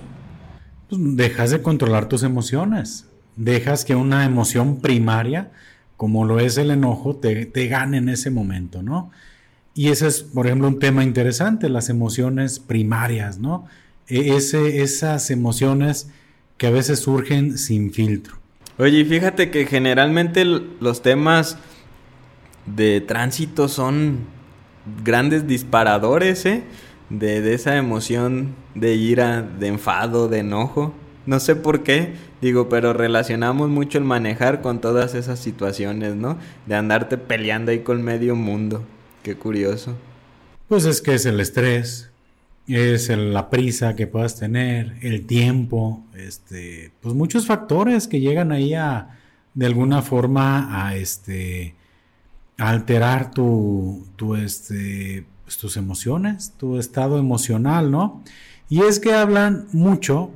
Pues dejas de controlar tus emociones. Dejas que una emoción primaria, como lo es el enojo, te, te gane en ese momento, ¿no? Y ese es, por ejemplo, un tema interesante, las emociones primarias, ¿no? E, ese, esas emociones que a veces surgen sin filtro. Oye, fíjate que generalmente los temas de tránsito son grandes disparadores, ¿eh? De, de, esa emoción de ira, de enfado, de enojo. No sé por qué, digo, pero relacionamos mucho el manejar con todas esas situaciones, ¿no? De andarte peleando ahí con medio mundo. Qué curioso. Pues es que es el estrés, es la prisa que puedas tener, el tiempo, este, pues muchos factores que llegan ahí a, de alguna forma, a este, alterar tu, tu este, pues tus emociones, tu estado emocional, ¿no? Y es que hablan mucho,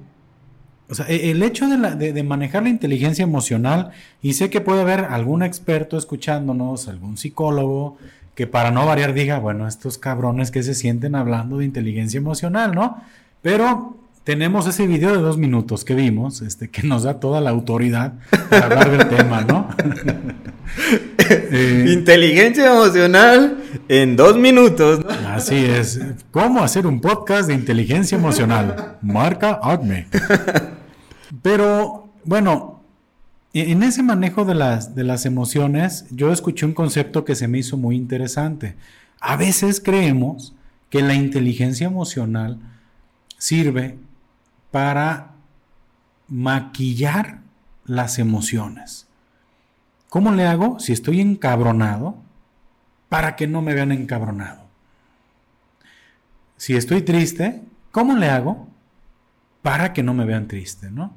o sea, e, el hecho de, de, manejar la inteligencia emocional, y sé que puede haber algún experto escuchándonos, algún psicólogo, que para no variar diga, bueno, estos cabrones que se sienten hablando de inteligencia emocional, ¿no? Pero tenemos ese video de dos minutos que vimos, este, que nos da toda la autoridad para hablar del tema, ¿no? Eh, inteligencia emocional en dos minutos. Así es. ¿Cómo hacer un podcast de inteligencia emocional? Marca Acme. Pero, bueno, en ese manejo de las, de las emociones, yo escuché un concepto que se me hizo muy interesante. A veces creemos que la inteligencia emocional sirve para maquillar las emociones. ¿Cómo le hago si estoy encabronado para que no me vean encabronado? Si estoy triste, ¿cómo le hago para que no me vean triste, no?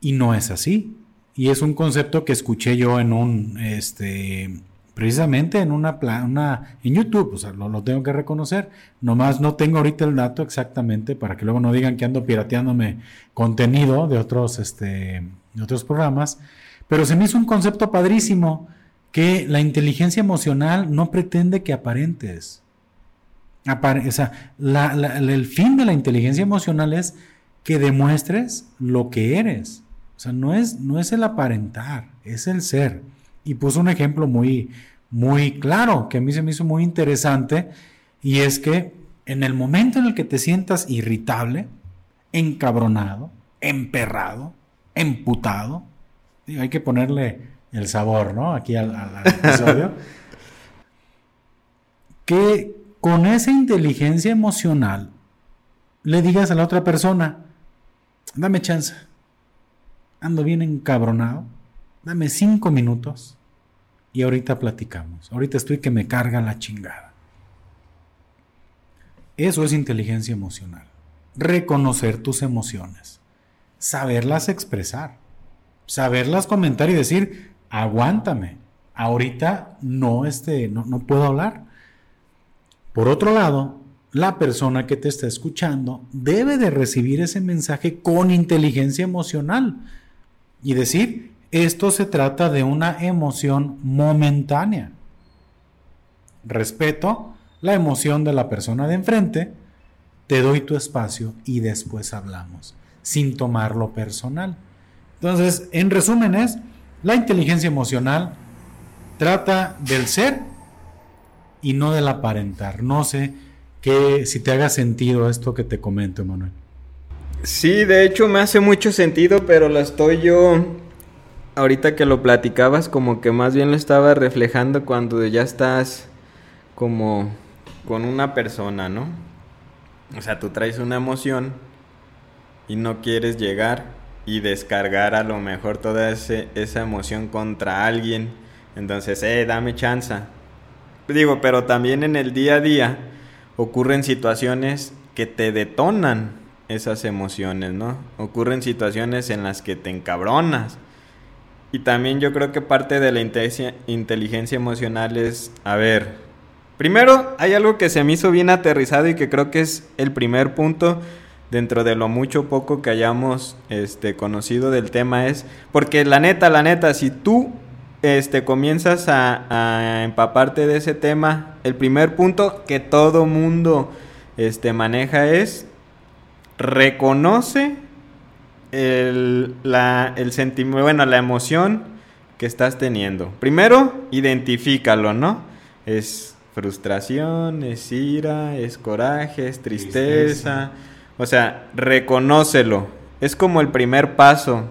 Y no es así. Y es un concepto que escuché yo en un, este, precisamente en una, una en YouTube, o sea, lo, tengo que reconocer. Nomás no tengo ahorita el dato exactamente para que luego no digan que ando pirateándome contenido de otros, este, de otros programas. Pero se me hizo un concepto padrísimo que la inteligencia emocional no pretende que aparentes. o sea, el fin de la inteligencia emocional es que demuestres lo que eres. O sea, no es, no es el aparentar, es el ser. Y puso un ejemplo muy, muy claro que a mí se me hizo muy interesante y es que en el momento en el que te sientas irritable, encabronado, emperrado, emputado, hay que ponerle el sabor, ¿no? Aquí al, al episodio. que con esa inteligencia emocional le digas a la otra persona, dame chance, ando bien encabronado, dame cinco minutos y ahorita platicamos, ahorita estoy que me carga la chingada. Eso es inteligencia emocional, reconocer tus emociones, saberlas expresar, saberlas comentar y decir, aguántame, ahorita no, este, no, no puedo hablar. Por otro lado, la persona que te está escuchando debe de recibir ese mensaje con inteligencia emocional y decir, esto se trata de una emoción momentánea. Respeto la emoción de la persona de enfrente, te doy tu espacio y después hablamos, sin tomarlo personal. Entonces, en resumen es, la inteligencia emocional trata del ser y no del aparentar. No sé que si te haga sentido esto que te comento, Manuel. Sí, de hecho me hace mucho sentido, pero lo estoy yo, ahorita que lo platicabas, como que más bien lo estaba reflejando cuando ya estás como con una persona, ¿no? O sea, tú traes una emoción y no quieres llegar y descargar a lo mejor toda esa emoción contra alguien. Entonces, eh, dame chance. Digo, pero también en el día a día ocurren situaciones que te detonan esas emociones, ¿no? Ocurren situaciones en las que te encabronas. Y también yo creo que parte de la inteligencia emocional es, a ver, primero hay algo que se me hizo bien aterrizado y que creo que es el primer punto dentro de lo mucho poco que hayamos este, conocido del tema es, porque la neta, la neta, si tú este, comienzas a, empaparte de ese tema, el primer punto que todo mundo este, maneja es reconoce el, la, el sentimiento, bueno, la emoción que estás teniendo. Primero, identifícalo, ¿no? Es frustración, es ira, es coraje, es tristeza. O sea, reconócelo. Es como el primer paso.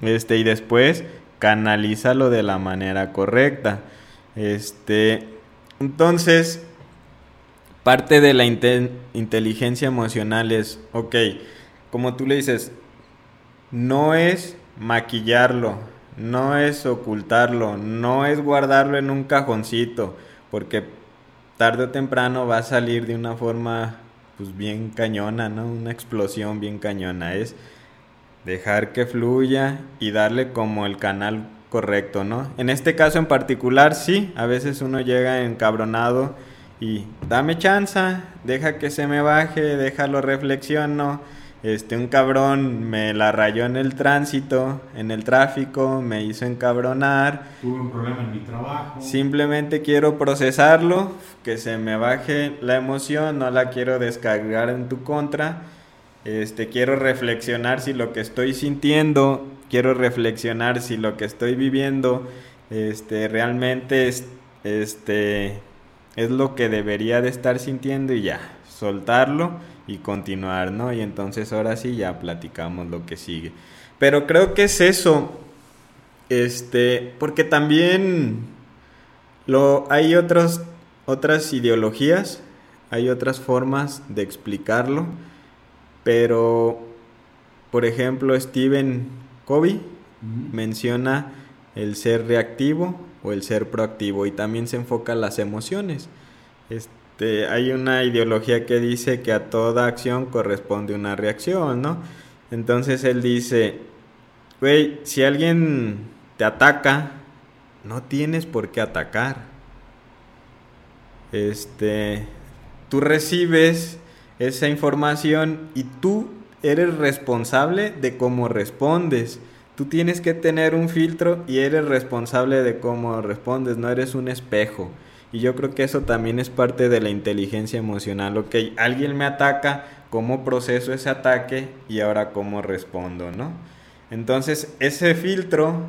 Este, y después canalízalo de la manera correcta. Este, entonces, parte de la inteligencia emocional es, ok, como tú le dices, no es maquillarlo, no es ocultarlo, no es guardarlo en un cajoncito, porque tarde o temprano va a salir de una forma pues bien cañona, ¿no? Una explosión bien cañona, es dejar que fluya y darle como el canal correcto, ¿no? En este caso en particular, sí, a veces uno llega encabronado y dame chanza, deja que se me baje, déjalo reflexiono. Este, un cabrón me la rayó en el tránsito, en el tráfico, me hizo encabronar. Tuve un problema en mi trabajo. Simplemente quiero procesarlo, que se me baje la emoción, no la quiero descargar en tu contra este, quiero reflexionar si lo que estoy sintiendo, quiero reflexionar si lo que estoy viviendo, este, realmente es, este, es lo que debería de estar sintiendo y ya, soltarlo y continuar, ¿no? Y entonces ahora sí ya platicamos lo que sigue. Pero creo que es eso, este, porque también lo, hay otros, otras ideologías, hay otras formas de explicarlo pero, por ejemplo, Stephen Covey menciona el ser reactivo o el ser proactivo y también se enfoca en las emociones. Este, hay una ideología que dice que a toda acción corresponde una reacción, ¿no? Entonces él dice, güey, si alguien te ataca, no tienes por qué atacar. Este, tú recibes esa información y tú eres responsable de cómo respondes. Tú tienes que tener un filtro y eres responsable de cómo respondes, no eres un espejo. Y yo creo que eso también es parte de la inteligencia emocional. Ok, alguien me ataca, cómo proceso ese ataque y ahora cómo respondo, ¿no? Entonces, ese filtro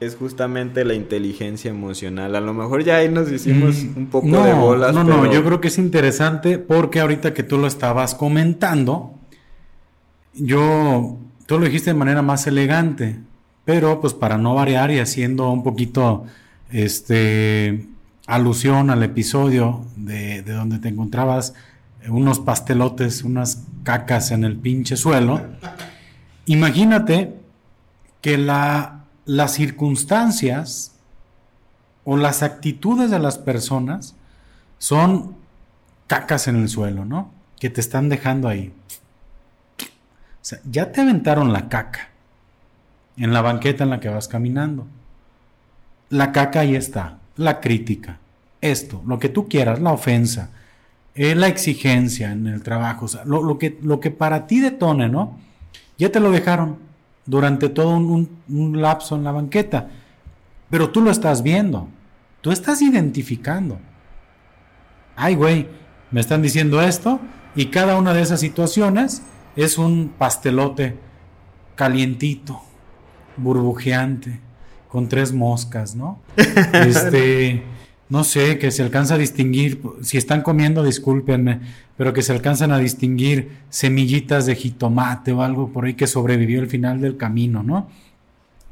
es justamente la inteligencia emocional. A lo mejor ya ahí nos hicimos mm, un poco de bolas. No, no, yo creo que es interesante porque ahorita que tú lo estabas comentando, yo, tú lo dijiste de manera más elegante, Pero pues para no variar y haciendo un poquito este alusión al episodio de, de donde te encontrabas unos pastelotes, unas cacas en el pinche suelo. Imagínate que la, las circunstancias o las actitudes de las personas son cacas en el suelo, ¿no? Que te están dejando ahí. O sea, ya te aventaron la caca en la banqueta en la que vas caminando. La caca ahí está, la crítica, esto, lo que tú quieras, la ofensa, eh, la exigencia en el trabajo, o sea, lo, que, lo que para ti detone, ¿no? Ya te lo dejaron durante todo un, un lapso en la banqueta, pero tú lo estás viendo, tú estás identificando. Ay, güey, me están diciendo esto y cada una de esas situaciones es un pastelote calientito, burbujeante, con tres moscas, ¿no? Este, no sé, que se alcanza a distinguir, si están comiendo, discúlpenme, pero que se alcanzan a distinguir semillitas de jitomate o algo por ahí que sobrevivió al final del camino, ¿no?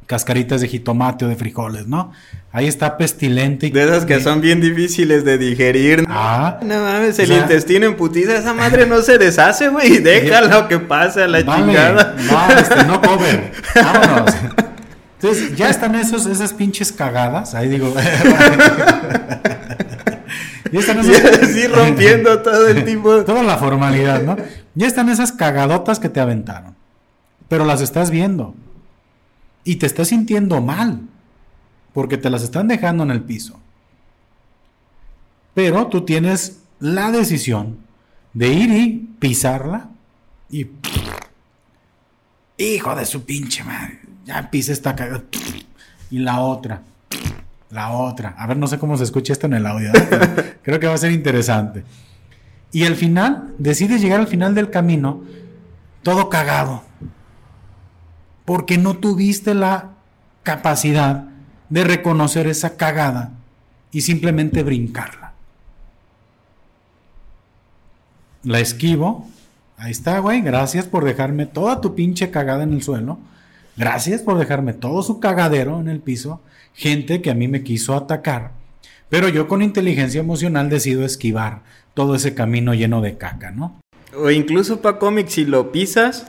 Cascaritas de jitomate o de frijoles, ¿no? Ahí está pestilente. de esas que son bien difíciles de digerir. Ah. No mames, el intestino en putiza, esa madre no se deshace, güey. Déjalo que pase a la chingada. No, este, no cover. Vámonos. Entonces, ya están esos, esas pinches cagadas. Ahí digo. ya están Así rompiendo todo el tipo. Toda la formalidad, ¿no? Ya están esas cagadotas que te aventaron. Pero las estás viendo. Y te estás sintiendo mal. Porque te las están dejando en el piso. Pero tú tienes la decisión de ir y pisarla y. Hijo de su pinche madre ya pisa esta cagada. Y la otra. La otra. A ver, no sé cómo se escucha esto en el audio. ¿eh? creo que va a ser interesante. Y al final, decides llegar al final del camino todo cagado. Porque no tuviste la capacidad de reconocer esa cagada y simplemente brincarla. La esquivo. Ahí está, güey. Gracias por dejarme toda tu pinche cagada en el suelo. Gracias por dejarme todo su cagadero en el piso, gente que a mí me quiso atacar, pero yo con inteligencia emocional decido esquivar todo ese camino lleno de caca, ¿no? O incluso para cómics, si lo pisas,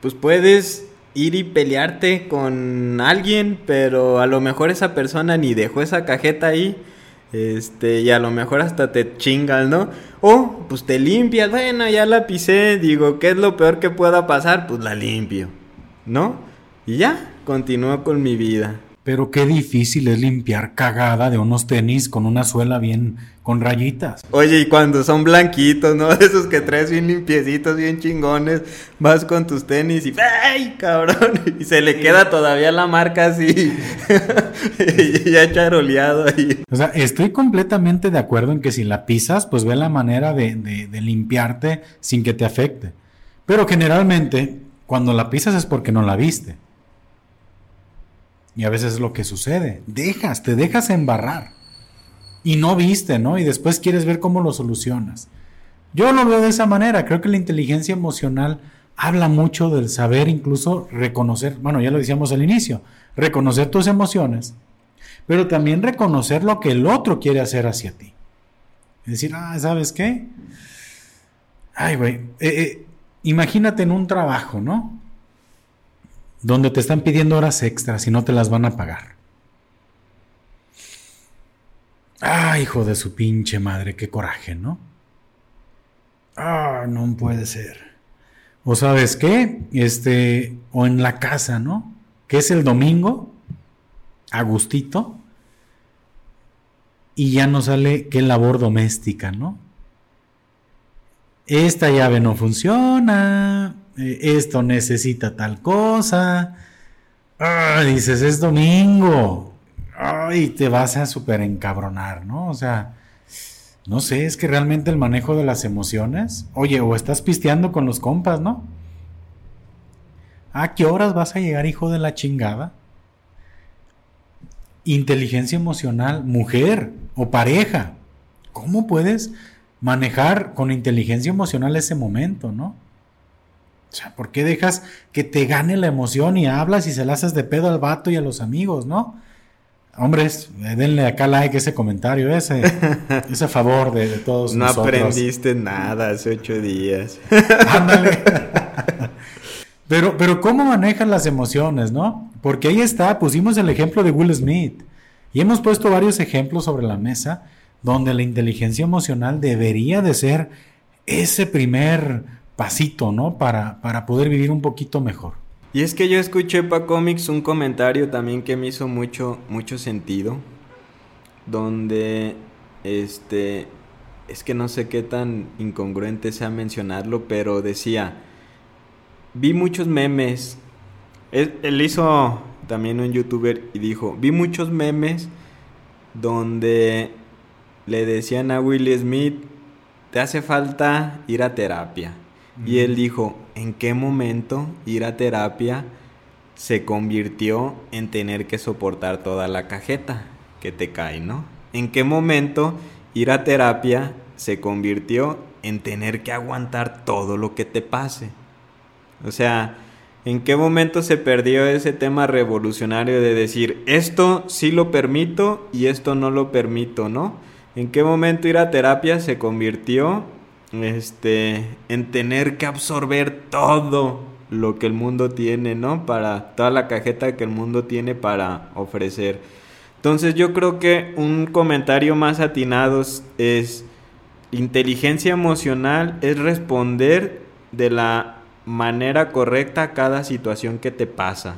pues puedes ir y pelearte con alguien, pero a lo mejor esa persona ni dejó esa cajeta ahí. Este, y a lo mejor hasta te chingas, ¿no? O pues te limpias, bueno, ya la pisé, digo, ¿qué es lo peor que pueda pasar? Pues la limpio. ¿No? Y ya, continúo con mi vida. Pero qué difícil es limpiar cagada de unos tenis con una suela bien con rayitas. Oye, y cuando son blanquitos, ¿no? Esos que traes bien limpiecitos, bien chingones, vas con tus tenis y ¡ay, cabrón! Y se le queda todavía la marca así, ya charoleado ahí. O sea, estoy completamente de acuerdo en que si la pisas, pues ve la manera de, de limpiarte sin que te afecte. Pero generalmente cuando la pisas es porque no la viste. Y a veces es lo que sucede. Dejas, te dejas embarrar. Y no viste, ¿no? Y después quieres ver cómo lo solucionas. Yo lo veo de esa manera. Creo que la inteligencia emocional habla mucho del saber incluso reconocer, bueno, ya lo decíamos al inicio, reconocer tus emociones, pero también reconocer lo que el otro quiere hacer hacia ti. Es decir, ah, ¿sabes qué? Ay, güey, eh, eh, imagínate en un trabajo, ¿no? Donde te están pidiendo horas extras y no te las van a pagar. Ah, hijo de su pinche madre, qué coraje, ¿no? Ah, no puede ser. O sabes qué, este, o en la casa, ¿no? Que es el domingo, Agustito, y ya no sale qué labor doméstica, ¿no? Esta llave no funciona, eh, esto necesita tal cosa. Ah, dices, es domingo. Ay, te vas a súper encabronar, ¿no? O sea, no sé, es que realmente el manejo de las emociones. Oye, o estás pisteando con los compas, ¿no? ¿A qué horas vas a llegar, hijo de la chingada? Inteligencia emocional, mujer o pareja. ¿Cómo puedes manejar con inteligencia emocional ese momento, ¿no? O sea, ¿por qué dejas que te gane la emoción y hablas y se la haces de pedo al vato y a los amigos, no? Hombres, denle acá like ese comentario, ese, ese favor de, todos no nosotros. No aprendiste nada hace ocho días. Ándale. pero, pero, ¿cómo manejan las emociones, no? Porque ahí está, pusimos el ejemplo de Will Smith. Y hemos puesto varios ejemplos sobre la mesa donde la inteligencia emocional debería de ser ese primer pasito, ¿no? Para, para poder vivir un poquito mejor. Y es que yo escuché para Comics un comentario también que me hizo mucho, mucho sentido. Donde, este, es que no sé qué tan incongruente sea mencionarlo, pero decía, vi muchos memes. Él, él hizo también un youtuber y dijo, vi muchos memes donde le decían a Will Smith, te hace falta ir a terapia. Y él dijo, ¿en qué momento ir a terapia se convirtió en tener que soportar toda la cajeta que te cae, ¿no? ¿En qué momento ir a terapia se convirtió en tener que aguantar todo lo que te pase? O sea, ¿en qué momento se perdió ese tema revolucionario de decir, esto sí lo permito y esto no lo permito, ¿no? ¿En qué momento ir a terapia se convirtió este, en tener que absorber todo lo que el mundo tiene, ¿no? Para toda la cajeta que el mundo tiene para ofrecer. Entonces yo creo que un comentario más atinado es, inteligencia emocional es responder de la manera correcta a cada situación que te pasa.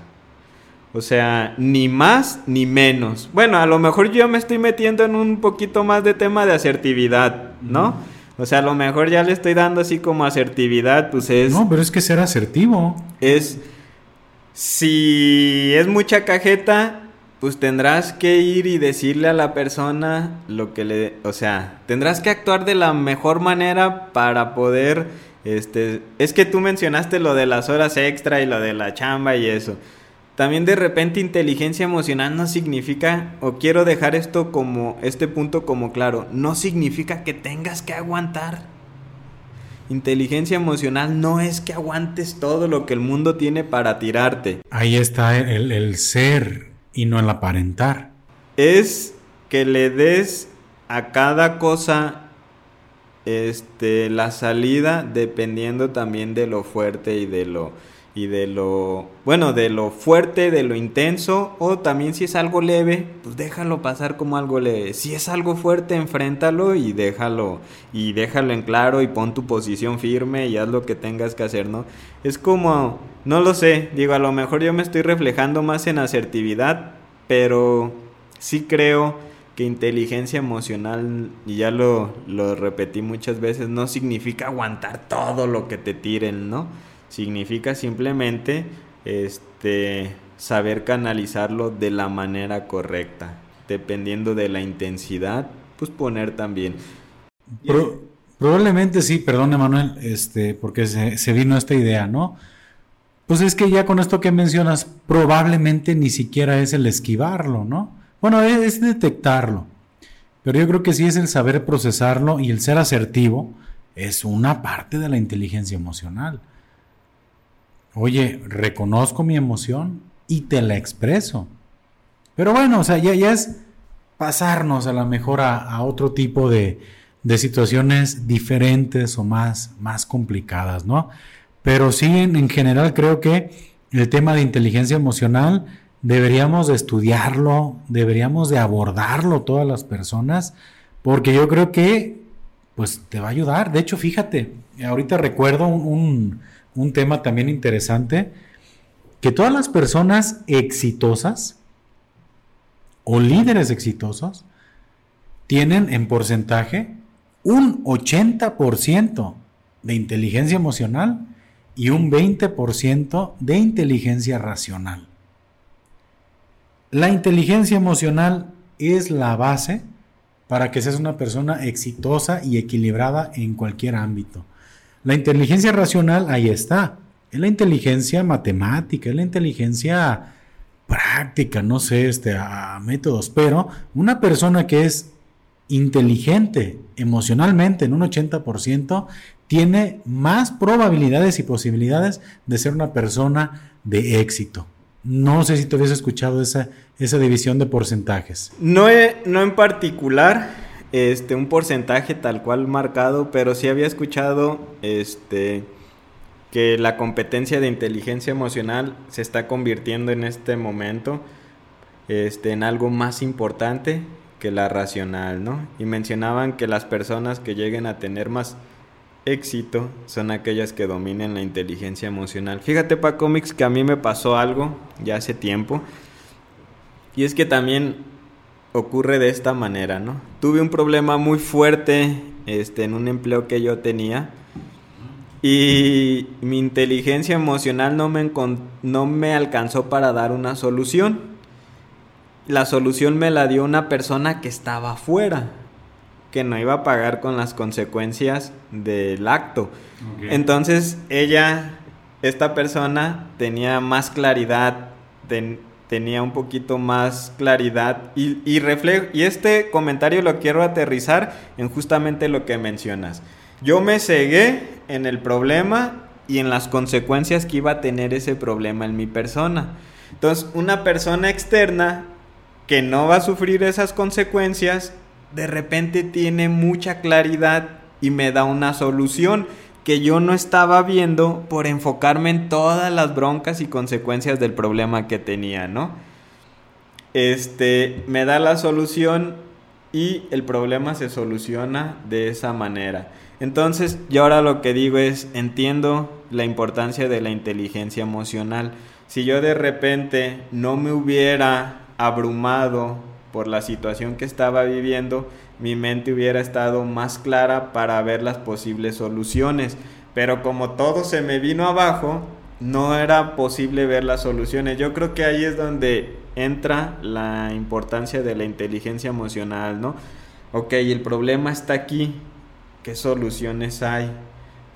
O sea, ni más ni menos. Bueno, a lo mejor yo me estoy metiendo en un poquito más de tema de asertividad, ¿no? O sea, a lo mejor ya le estoy dando así como asertividad, pues es... No, pero es que ser asertivo. Es... Si es mucha cajeta, pues tendrás que ir y decirle a la persona lo que le... O sea, tendrás que actuar de la mejor manera para poder... Este, es que tú mencionaste lo de las horas extra y lo de la chamba y eso. También de repente inteligencia emocional no significa, o quiero dejar esto como, este punto como claro, no significa que tengas que aguantar. Inteligencia emocional no es que aguantes todo lo que el mundo tiene para tirarte. Ahí está el, el ser y no el aparentar. Es que le des a cada cosa este, la salida dependiendo también de lo fuerte y de lo y de lo, bueno, de lo fuerte, de lo intenso, o también si es algo leve, pues déjalo pasar como algo leve. Si es algo fuerte, enfréntalo y déjalo, y déjalo en claro y pon tu posición firme y haz lo que tengas que hacer, ¿no? Es como, no lo sé, digo, a lo mejor yo me estoy reflejando más en asertividad, pero sí creo que inteligencia emocional, y ya lo, lo repetí muchas veces, no significa aguantar todo lo que te tiren, ¿no? Significa simplemente este, saber canalizarlo de la manera correcta. Dependiendo de la intensidad, pues poner también. probablemente sí, perdón Emanuel, este, porque se, se vino esta idea, ¿no? Pues es que ya con esto que mencionas, probablemente ni siquiera es el esquivarlo, ¿no? Bueno, es detectarlo. Pero yo creo que sí es el saber procesarlo y el ser asertivo es una parte de la inteligencia emocional. Oye, reconozco mi emoción y te la expreso. Pero bueno, o sea, ya, es pasarnos a lo mejor a, otro tipo de, de, situaciones diferentes o más, más complicadas, ¿no? Pero sí, en, en, general creo que el tema de inteligencia emocional deberíamos de estudiarlo, deberíamos de abordarlo todas las personas, porque yo creo que pues te va a ayudar. De hecho, fíjate, ahorita recuerdo un tema también interesante, que todas las personas exitosas o líderes exitosos tienen en porcentaje un 80% de inteligencia emocional y un 20% de inteligencia racional. La inteligencia emocional es la base para que seas una persona exitosa y equilibrada en cualquier ámbito. La inteligencia racional ahí está. Es la inteligencia matemática, es la inteligencia práctica, no sé, este, métodos. Pero una persona que es inteligente emocionalmente en un 80%, tiene más probabilidades y posibilidades de ser una persona de éxito. No sé si te habías escuchado esa, esa división de porcentajes. No, no en particular este, un porcentaje tal cual marcado, pero sí había escuchado este, que la competencia de inteligencia emocional se está convirtiendo en este momento este, en algo más importante que la racional, ¿no? Y mencionaban que las personas que lleguen a tener más éxito son aquellas que dominen la inteligencia emocional. Fíjate, pa cómics, que a mí me pasó algo ya hace tiempo. Y es que también ocurre de esta manera, ¿no? Tuve un problema muy fuerte este, en un empleo que yo tenía. Y mi inteligencia emocional no me, no me alcanzó para dar una solución. La solución me la dio una persona que estaba afuera que no iba a pagar con las consecuencias del acto. Entonces ella, esta persona, tenía más claridad, tenía un poquito más claridad y, y, y este comentario lo quiero aterrizar en justamente lo que mencionas. Yo me cegué en el problema y en las consecuencias que iba a tener ese problema en mi persona. Entonces, una persona externa que no va a sufrir esas consecuencias de repente tiene mucha claridad y me da una solución que yo no estaba viendo por enfocarme en todas las broncas y consecuencias del problema que tenía, ¿no? Este, me da la solución y el problema se soluciona de esa manera. Entonces, yo ahora lo que digo es, entiendo la importancia de la inteligencia emocional. Si yo de repente no me hubiera abrumado por la situación que estaba viviendo, mi mente hubiera estado más clara para ver las posibles soluciones. Pero como todo se me vino abajo, no era posible ver las soluciones. Yo creo que ahí es donde entra la importancia de la inteligencia emocional, ¿no? Ok, el problema está aquí. ¿Qué soluciones hay?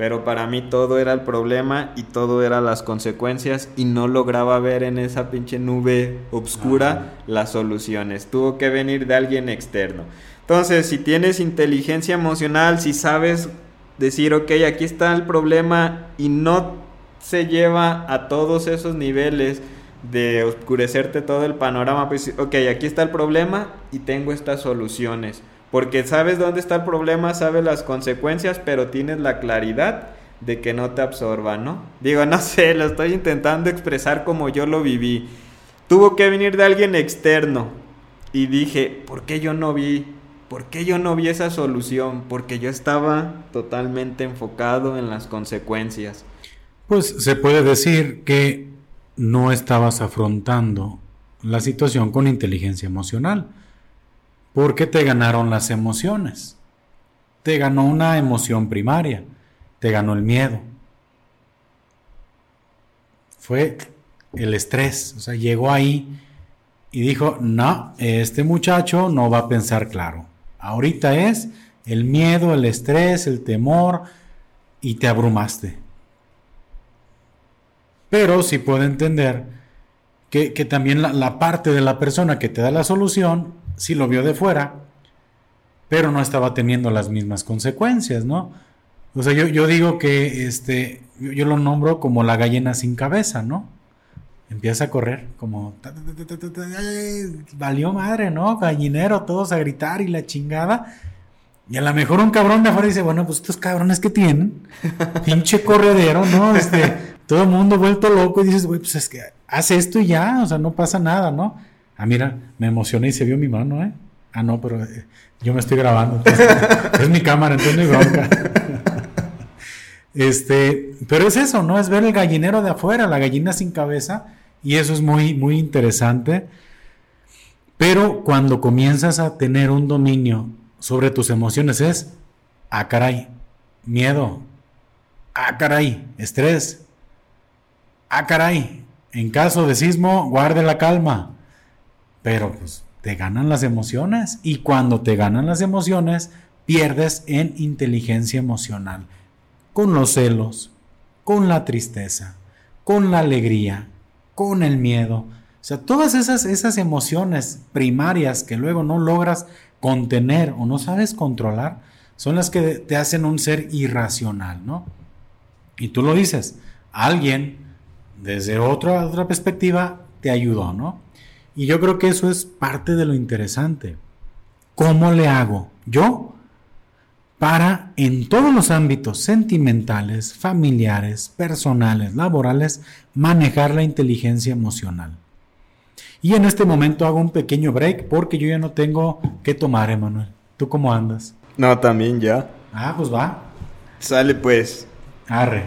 pero para mí todo era el problema y todo era las consecuencias y no lograba ver en esa pinche nube oscura las soluciones. Tuvo que venir de alguien externo. Entonces, si tienes inteligencia emocional, si sabes decir, ok, aquí está el problema y no se lleva a todos esos niveles de oscurecerte todo el panorama, pues, ok, aquí está el problema y tengo estas soluciones porque sabes dónde está el problema, sabes las consecuencias, pero tienes la claridad de que no te absorba, ¿no? Digo, no sé, lo estoy intentando expresar como yo lo viví. Tuvo que venir de alguien externo. Y dije, ¿por qué yo no vi? ¿Por qué yo no vi esa solución? Porque yo estaba totalmente enfocado en las consecuencias. Pues se puede decir que no estabas afrontando la situación con inteligencia emocional porque te ganaron las emociones. Te ganó una emoción primaria, te ganó el miedo. Fue el estrés, o sea, llegó ahí y dijo, no, este muchacho no va a pensar claro. Ahorita es el miedo, el estrés, el temor y te abrumaste. Pero sí puedo entender que, también la, la parte de la persona que te da la solución sí lo vio de fuera, pero no estaba teniendo las mismas consecuencias, ¿no? O sea, yo, yo digo que este, yo, lo nombro como la gallina sin cabeza, ¿no? Empieza a correr, como valió madre, ¿no? Gallinero, todos a gritar y la chingada. Y a lo mejor un cabrón de afuera dice, bueno, pues estos cabrones que tienen, pinche corredero, ¿no? Este, todo el mundo vuelto loco y dices, güey, pues es que hace esto y ya, o sea, no pasa nada, ¿no? Ah, mira, me emocioné y se vio mi mano, ¿eh? Ah, no, pero eh, yo me estoy grabando. es mi cámara, entonces no hay bronca. este, pero es eso, ¿no? Es ver el gallinero de afuera, la gallina sin cabeza, y eso es muy, muy interesante. Pero cuando comienzas a tener un dominio sobre tus emociones es, ah, caray, miedo, ah, caray, estrés, ah, caray, en caso de sismo, guarde la calma. Pero pues te ganan las emociones y cuando te ganan las emociones pierdes en inteligencia emocional, con los celos, con la tristeza, con la alegría, con el miedo. O sea, todas esas, esas emociones primarias que luego no logras contener o no sabes controlar, son las que te hacen un ser irracional, ¿no? Y tú lo dices, alguien desde otra, otra perspectiva te ayudó, ¿no? Y yo creo que eso es parte de lo interesante. ¿Cómo le hago yo para en todos los ámbitos sentimentales, familiares, personales, laborales, manejar la inteligencia emocional? Y en este momento hago un pequeño break porque yo ya no tengo que tomar, Emanuel. ¿Tú cómo andas? No, también ya. Ah, pues va. Sale pues. Arre.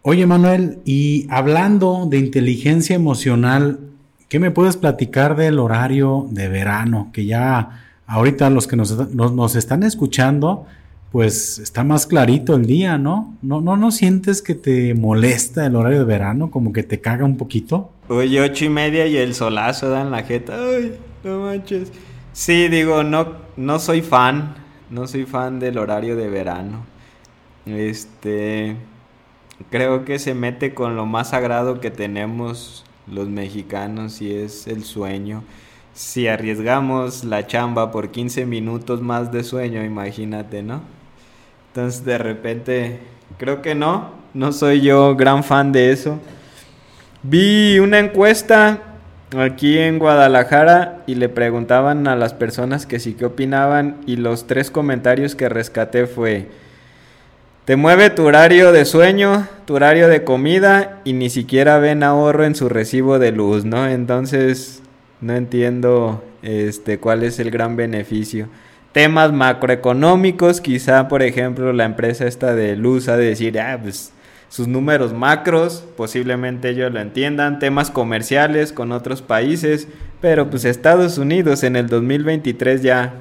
Oye, Manuel, y hablando de inteligencia emocional, ¿qué me puedes platicar del horario de verano? Que ya ahorita los que nos, nos, están escuchando, pues está más clarito el día, ¿no? ¿no? ¿No no sientes que te molesta el horario de verano? Como que te caga un poquito. Oye, ocho y media y el solazo dan la jeta. Ay, no manches. Sí, digo, no, no soy fan. No soy fan del horario de verano. Este. Creo que se mete con lo más sagrado que tenemos los mexicanos y es el sueño. Si arriesgamos la chamba por 15 minutos más de sueño, imagínate, ¿no? Entonces de repente, creo que no, no soy yo gran fan de eso. Vi una encuesta aquí en Guadalajara y le preguntaban a las personas que sí que opinaban y los tres comentarios que rescaté fue, te mueve tu horario de sueño, tu horario de comida y ni siquiera ven ahorro en su recibo de luz, ¿no? Entonces no entiendo este cuál es el gran beneficio. Temas macroeconómicos, quizá por ejemplo la empresa esta de luz ha de decir, ah, pues sus números macros, posiblemente ellos lo entiendan, temas comerciales con otros países, pero pues Estados Unidos en el 2023 ya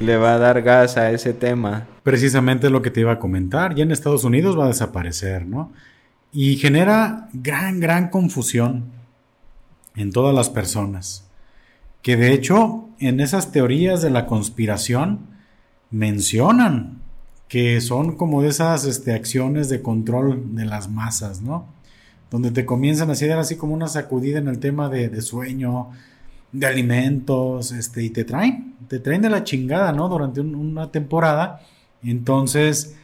le va a dar gas a ese tema. Precisamente lo que te iba a comentar, ya en Estados Unidos va a desaparecer, ¿no? Y genera gran, gran confusión en todas las personas. Que de hecho, en esas teorías de la conspiración mencionan que son como de esas este, acciones de control de las masas, ¿no? Donde te comienzan a hacer así como una sacudida en el tema de, sueño, de alimentos, este, y te traen, te traen de la chingada, ¿no? Durante una temporada. Entonces,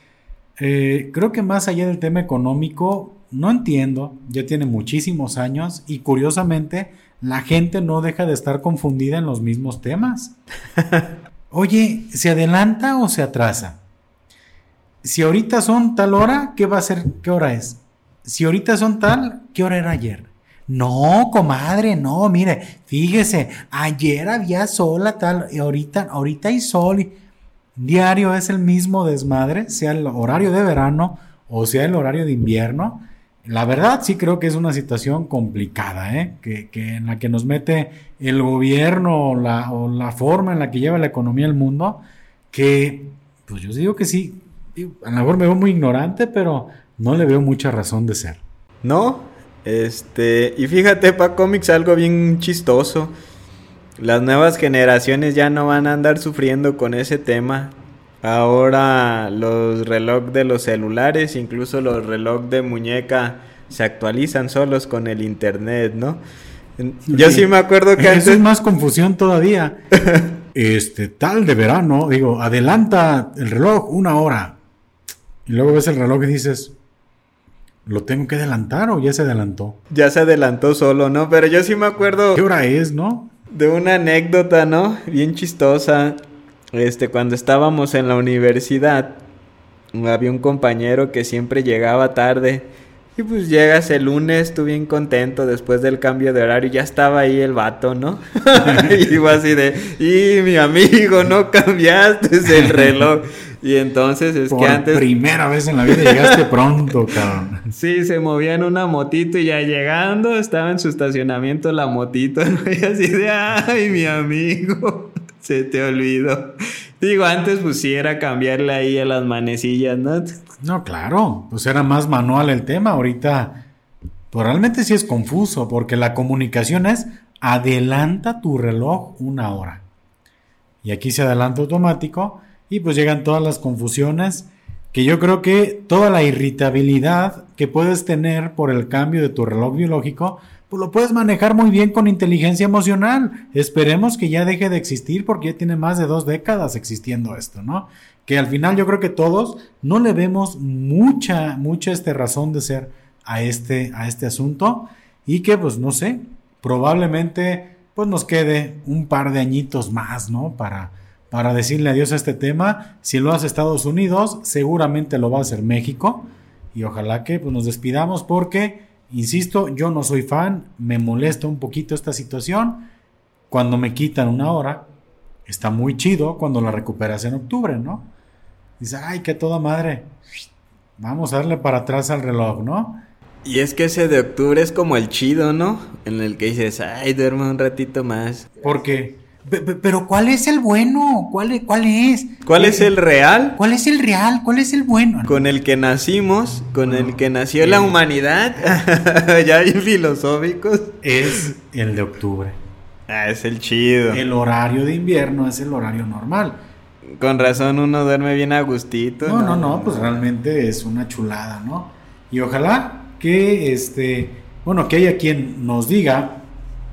eh, creo que más allá del tema económico, no entiendo, ya tiene muchísimos años y curiosamente la gente no deja de estar confundida en los mismos temas. Oye, ¿se adelanta o se atrasa? si ahorita son tal hora, ¿qué va a ser? ¿Qué hora es? Si ahorita son tal, ¿qué hora era ayer? No, comadre, no, mire, fíjese, ayer había sol a tal, y ahorita, ahorita hay sol. Diario es el mismo desmadre, sea el horario de verano o sea el horario de invierno. La verdad sí creo que es una situación complicada, ¿eh? que, en la que nos mete el gobierno o la, o la forma en la que lleva la economía el mundo, que pues yo digo que sí, a lo mejor me veo muy ignorante, pero no le veo mucha razón de ser. No, este, y fíjate, para cómics algo bien chistoso. Las nuevas generaciones ya no van a andar sufriendo con ese tema. Ahora los relojes de los celulares, incluso los relojes de muñeca, se actualizan solos con el internet, ¿no? Yo sí, me acuerdo que Eso es más confusión todavía. este, tal de verano, digo, adelanta el reloj una hora. Y luego ves el reloj y dices, ¿lo tengo que adelantar o ya se adelantó? Ya se adelantó solo, ¿no? Pero yo sí me acuerdo. ¿Qué hora es, no? De una anécdota, ¿no? Bien chistosa. Este, cuando estábamos en la universidad, había un compañero que siempre llegaba tarde. Y pues llegas el lunes, tú bien contento después del cambio de horario, ya estaba ahí el vato, ¿no? y iba así de, y mi amigo, no cambiaste el reloj. Y entonces es que antes. Primera vez en la vida llegaste pronto, cabrón. Sí, se movía en una motito y ya llegando estaba en su estacionamiento la motito. Y así de, ay, mi amigo, se te olvidó. Digo, antes pues sí era cambiarle ahí a las manecillas, ¿no? No, claro, pues era más manual el tema. Ahorita, pues realmente sí es confuso, porque la comunicación es adelanta tu reloj una hora. Y aquí se adelanta automático y pues llegan todas las confusiones que yo creo que toda la irritabilidad que puedes tener por el cambio de tu reloj biológico, pues lo puedes manejar muy bien con inteligencia emocional. Esperemos que ya deje de existir porque ya tiene más de dos décadas existiendo esto, ¿no? Que al final yo creo que todos no le vemos mucha, mucha este razón de ser a este, a este asunto y que pues no sé, probablemente pues nos quede un par de añitos más, ¿no? Para, para decirle adiós a este tema. Si lo hace Estados Unidos, seguramente lo va a hacer México y ojalá que pues, nos despidamos porque Insisto, yo no soy fan, me molesta un poquito esta situación. Cuando me quitan una hora, está muy chido cuando la recuperas en octubre, ¿no? Dice, ay, que toda madre. Vamos a darle para atrás al reloj, ¿no? Y es que ese de octubre es como el chido, ¿no? En el que dices, ay, duerme un ratito más. Porque pero ¿cuál es el bueno? ¿Cuál, es? ¿Cuál es? ¿Cuál es el real? ¿Cuál es el real? ¿Cuál es el bueno? Con el que nacimos, con el que nació la humanidad, ya hay filosóficos. Es el de octubre. Ah, es el chido. El horario de invierno es el horario normal. Con razón uno duerme bien a gustito. No, no, no, pues realmente es una chulada, ¿no? Y ojalá que este, bueno, que haya quien nos diga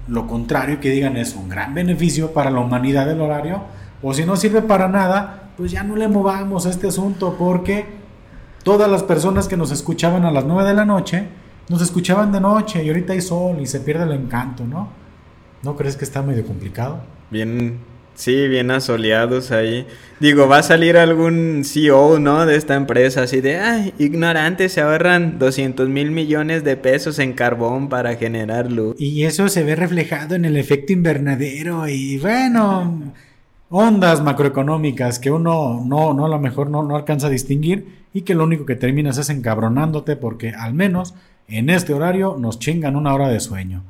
lo contrario, que digan es un gran beneficio para la humanidad del horario, o si no sirve para nada, pues ya no le movamos a este asunto porque todas las personas que nos escuchaban a las 9 de la noche, nos escuchaban de noche y ahorita hay sol y se pierde el encanto, ¿no? ¿No crees que está medio complicado? Bien Sí, bien asoleados ahí. Digo, va a salir algún CEO, ¿no? De esta empresa, así de, ay, ignorantes, se ahorran 200 mil millones de pesos en carbón para generar luz. Y eso se ve reflejado en el efecto invernadero y bueno, ondas macroeconómicas que uno no, no a lo mejor no, no alcanza a distinguir y que lo único que terminas es encabronándote porque al menos en este horario nos chingan una hora de sueño.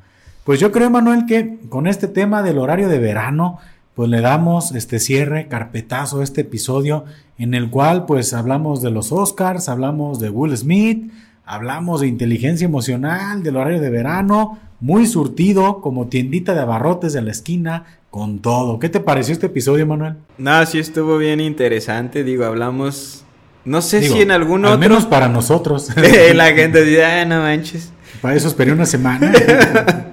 Pues yo creo, Manuel, que con este tema del horario de verano, pues le damos este cierre, carpetazo a este episodio en el cual pues hablamos de los Oscars, hablamos de Will Smith, hablamos de inteligencia emocional, del horario de verano, muy surtido como tiendita de abarrotes de la esquina, con todo. ¿Qué te pareció este episodio, Manuel? No, sí estuvo bien interesante, digo, hablamos, no sé si en algún al menos para nosotros. la gente dice, ah, no manches. Para eso esperé una semana.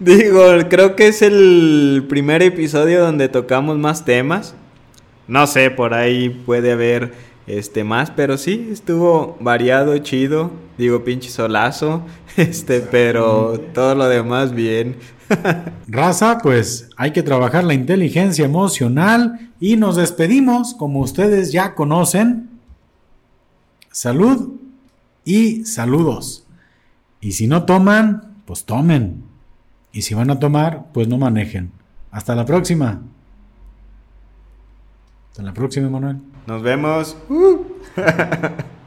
Digo, creo que es el primer episodio donde tocamos más temas. No sé, por ahí puede haber este más, pero sí, estuvo variado, chido. Digo, pinche solazo. Este, pero todo lo demás bien. Raza, pues hay que trabajar la inteligencia emocional y nos despedimos, como ustedes ya conocen. Salud y saludos. Y si no toman, pues tomen. Y si van a tomar, pues no manejen. Hasta la próxima. Hasta la próxima, Manuel. Nos vemos. Uh.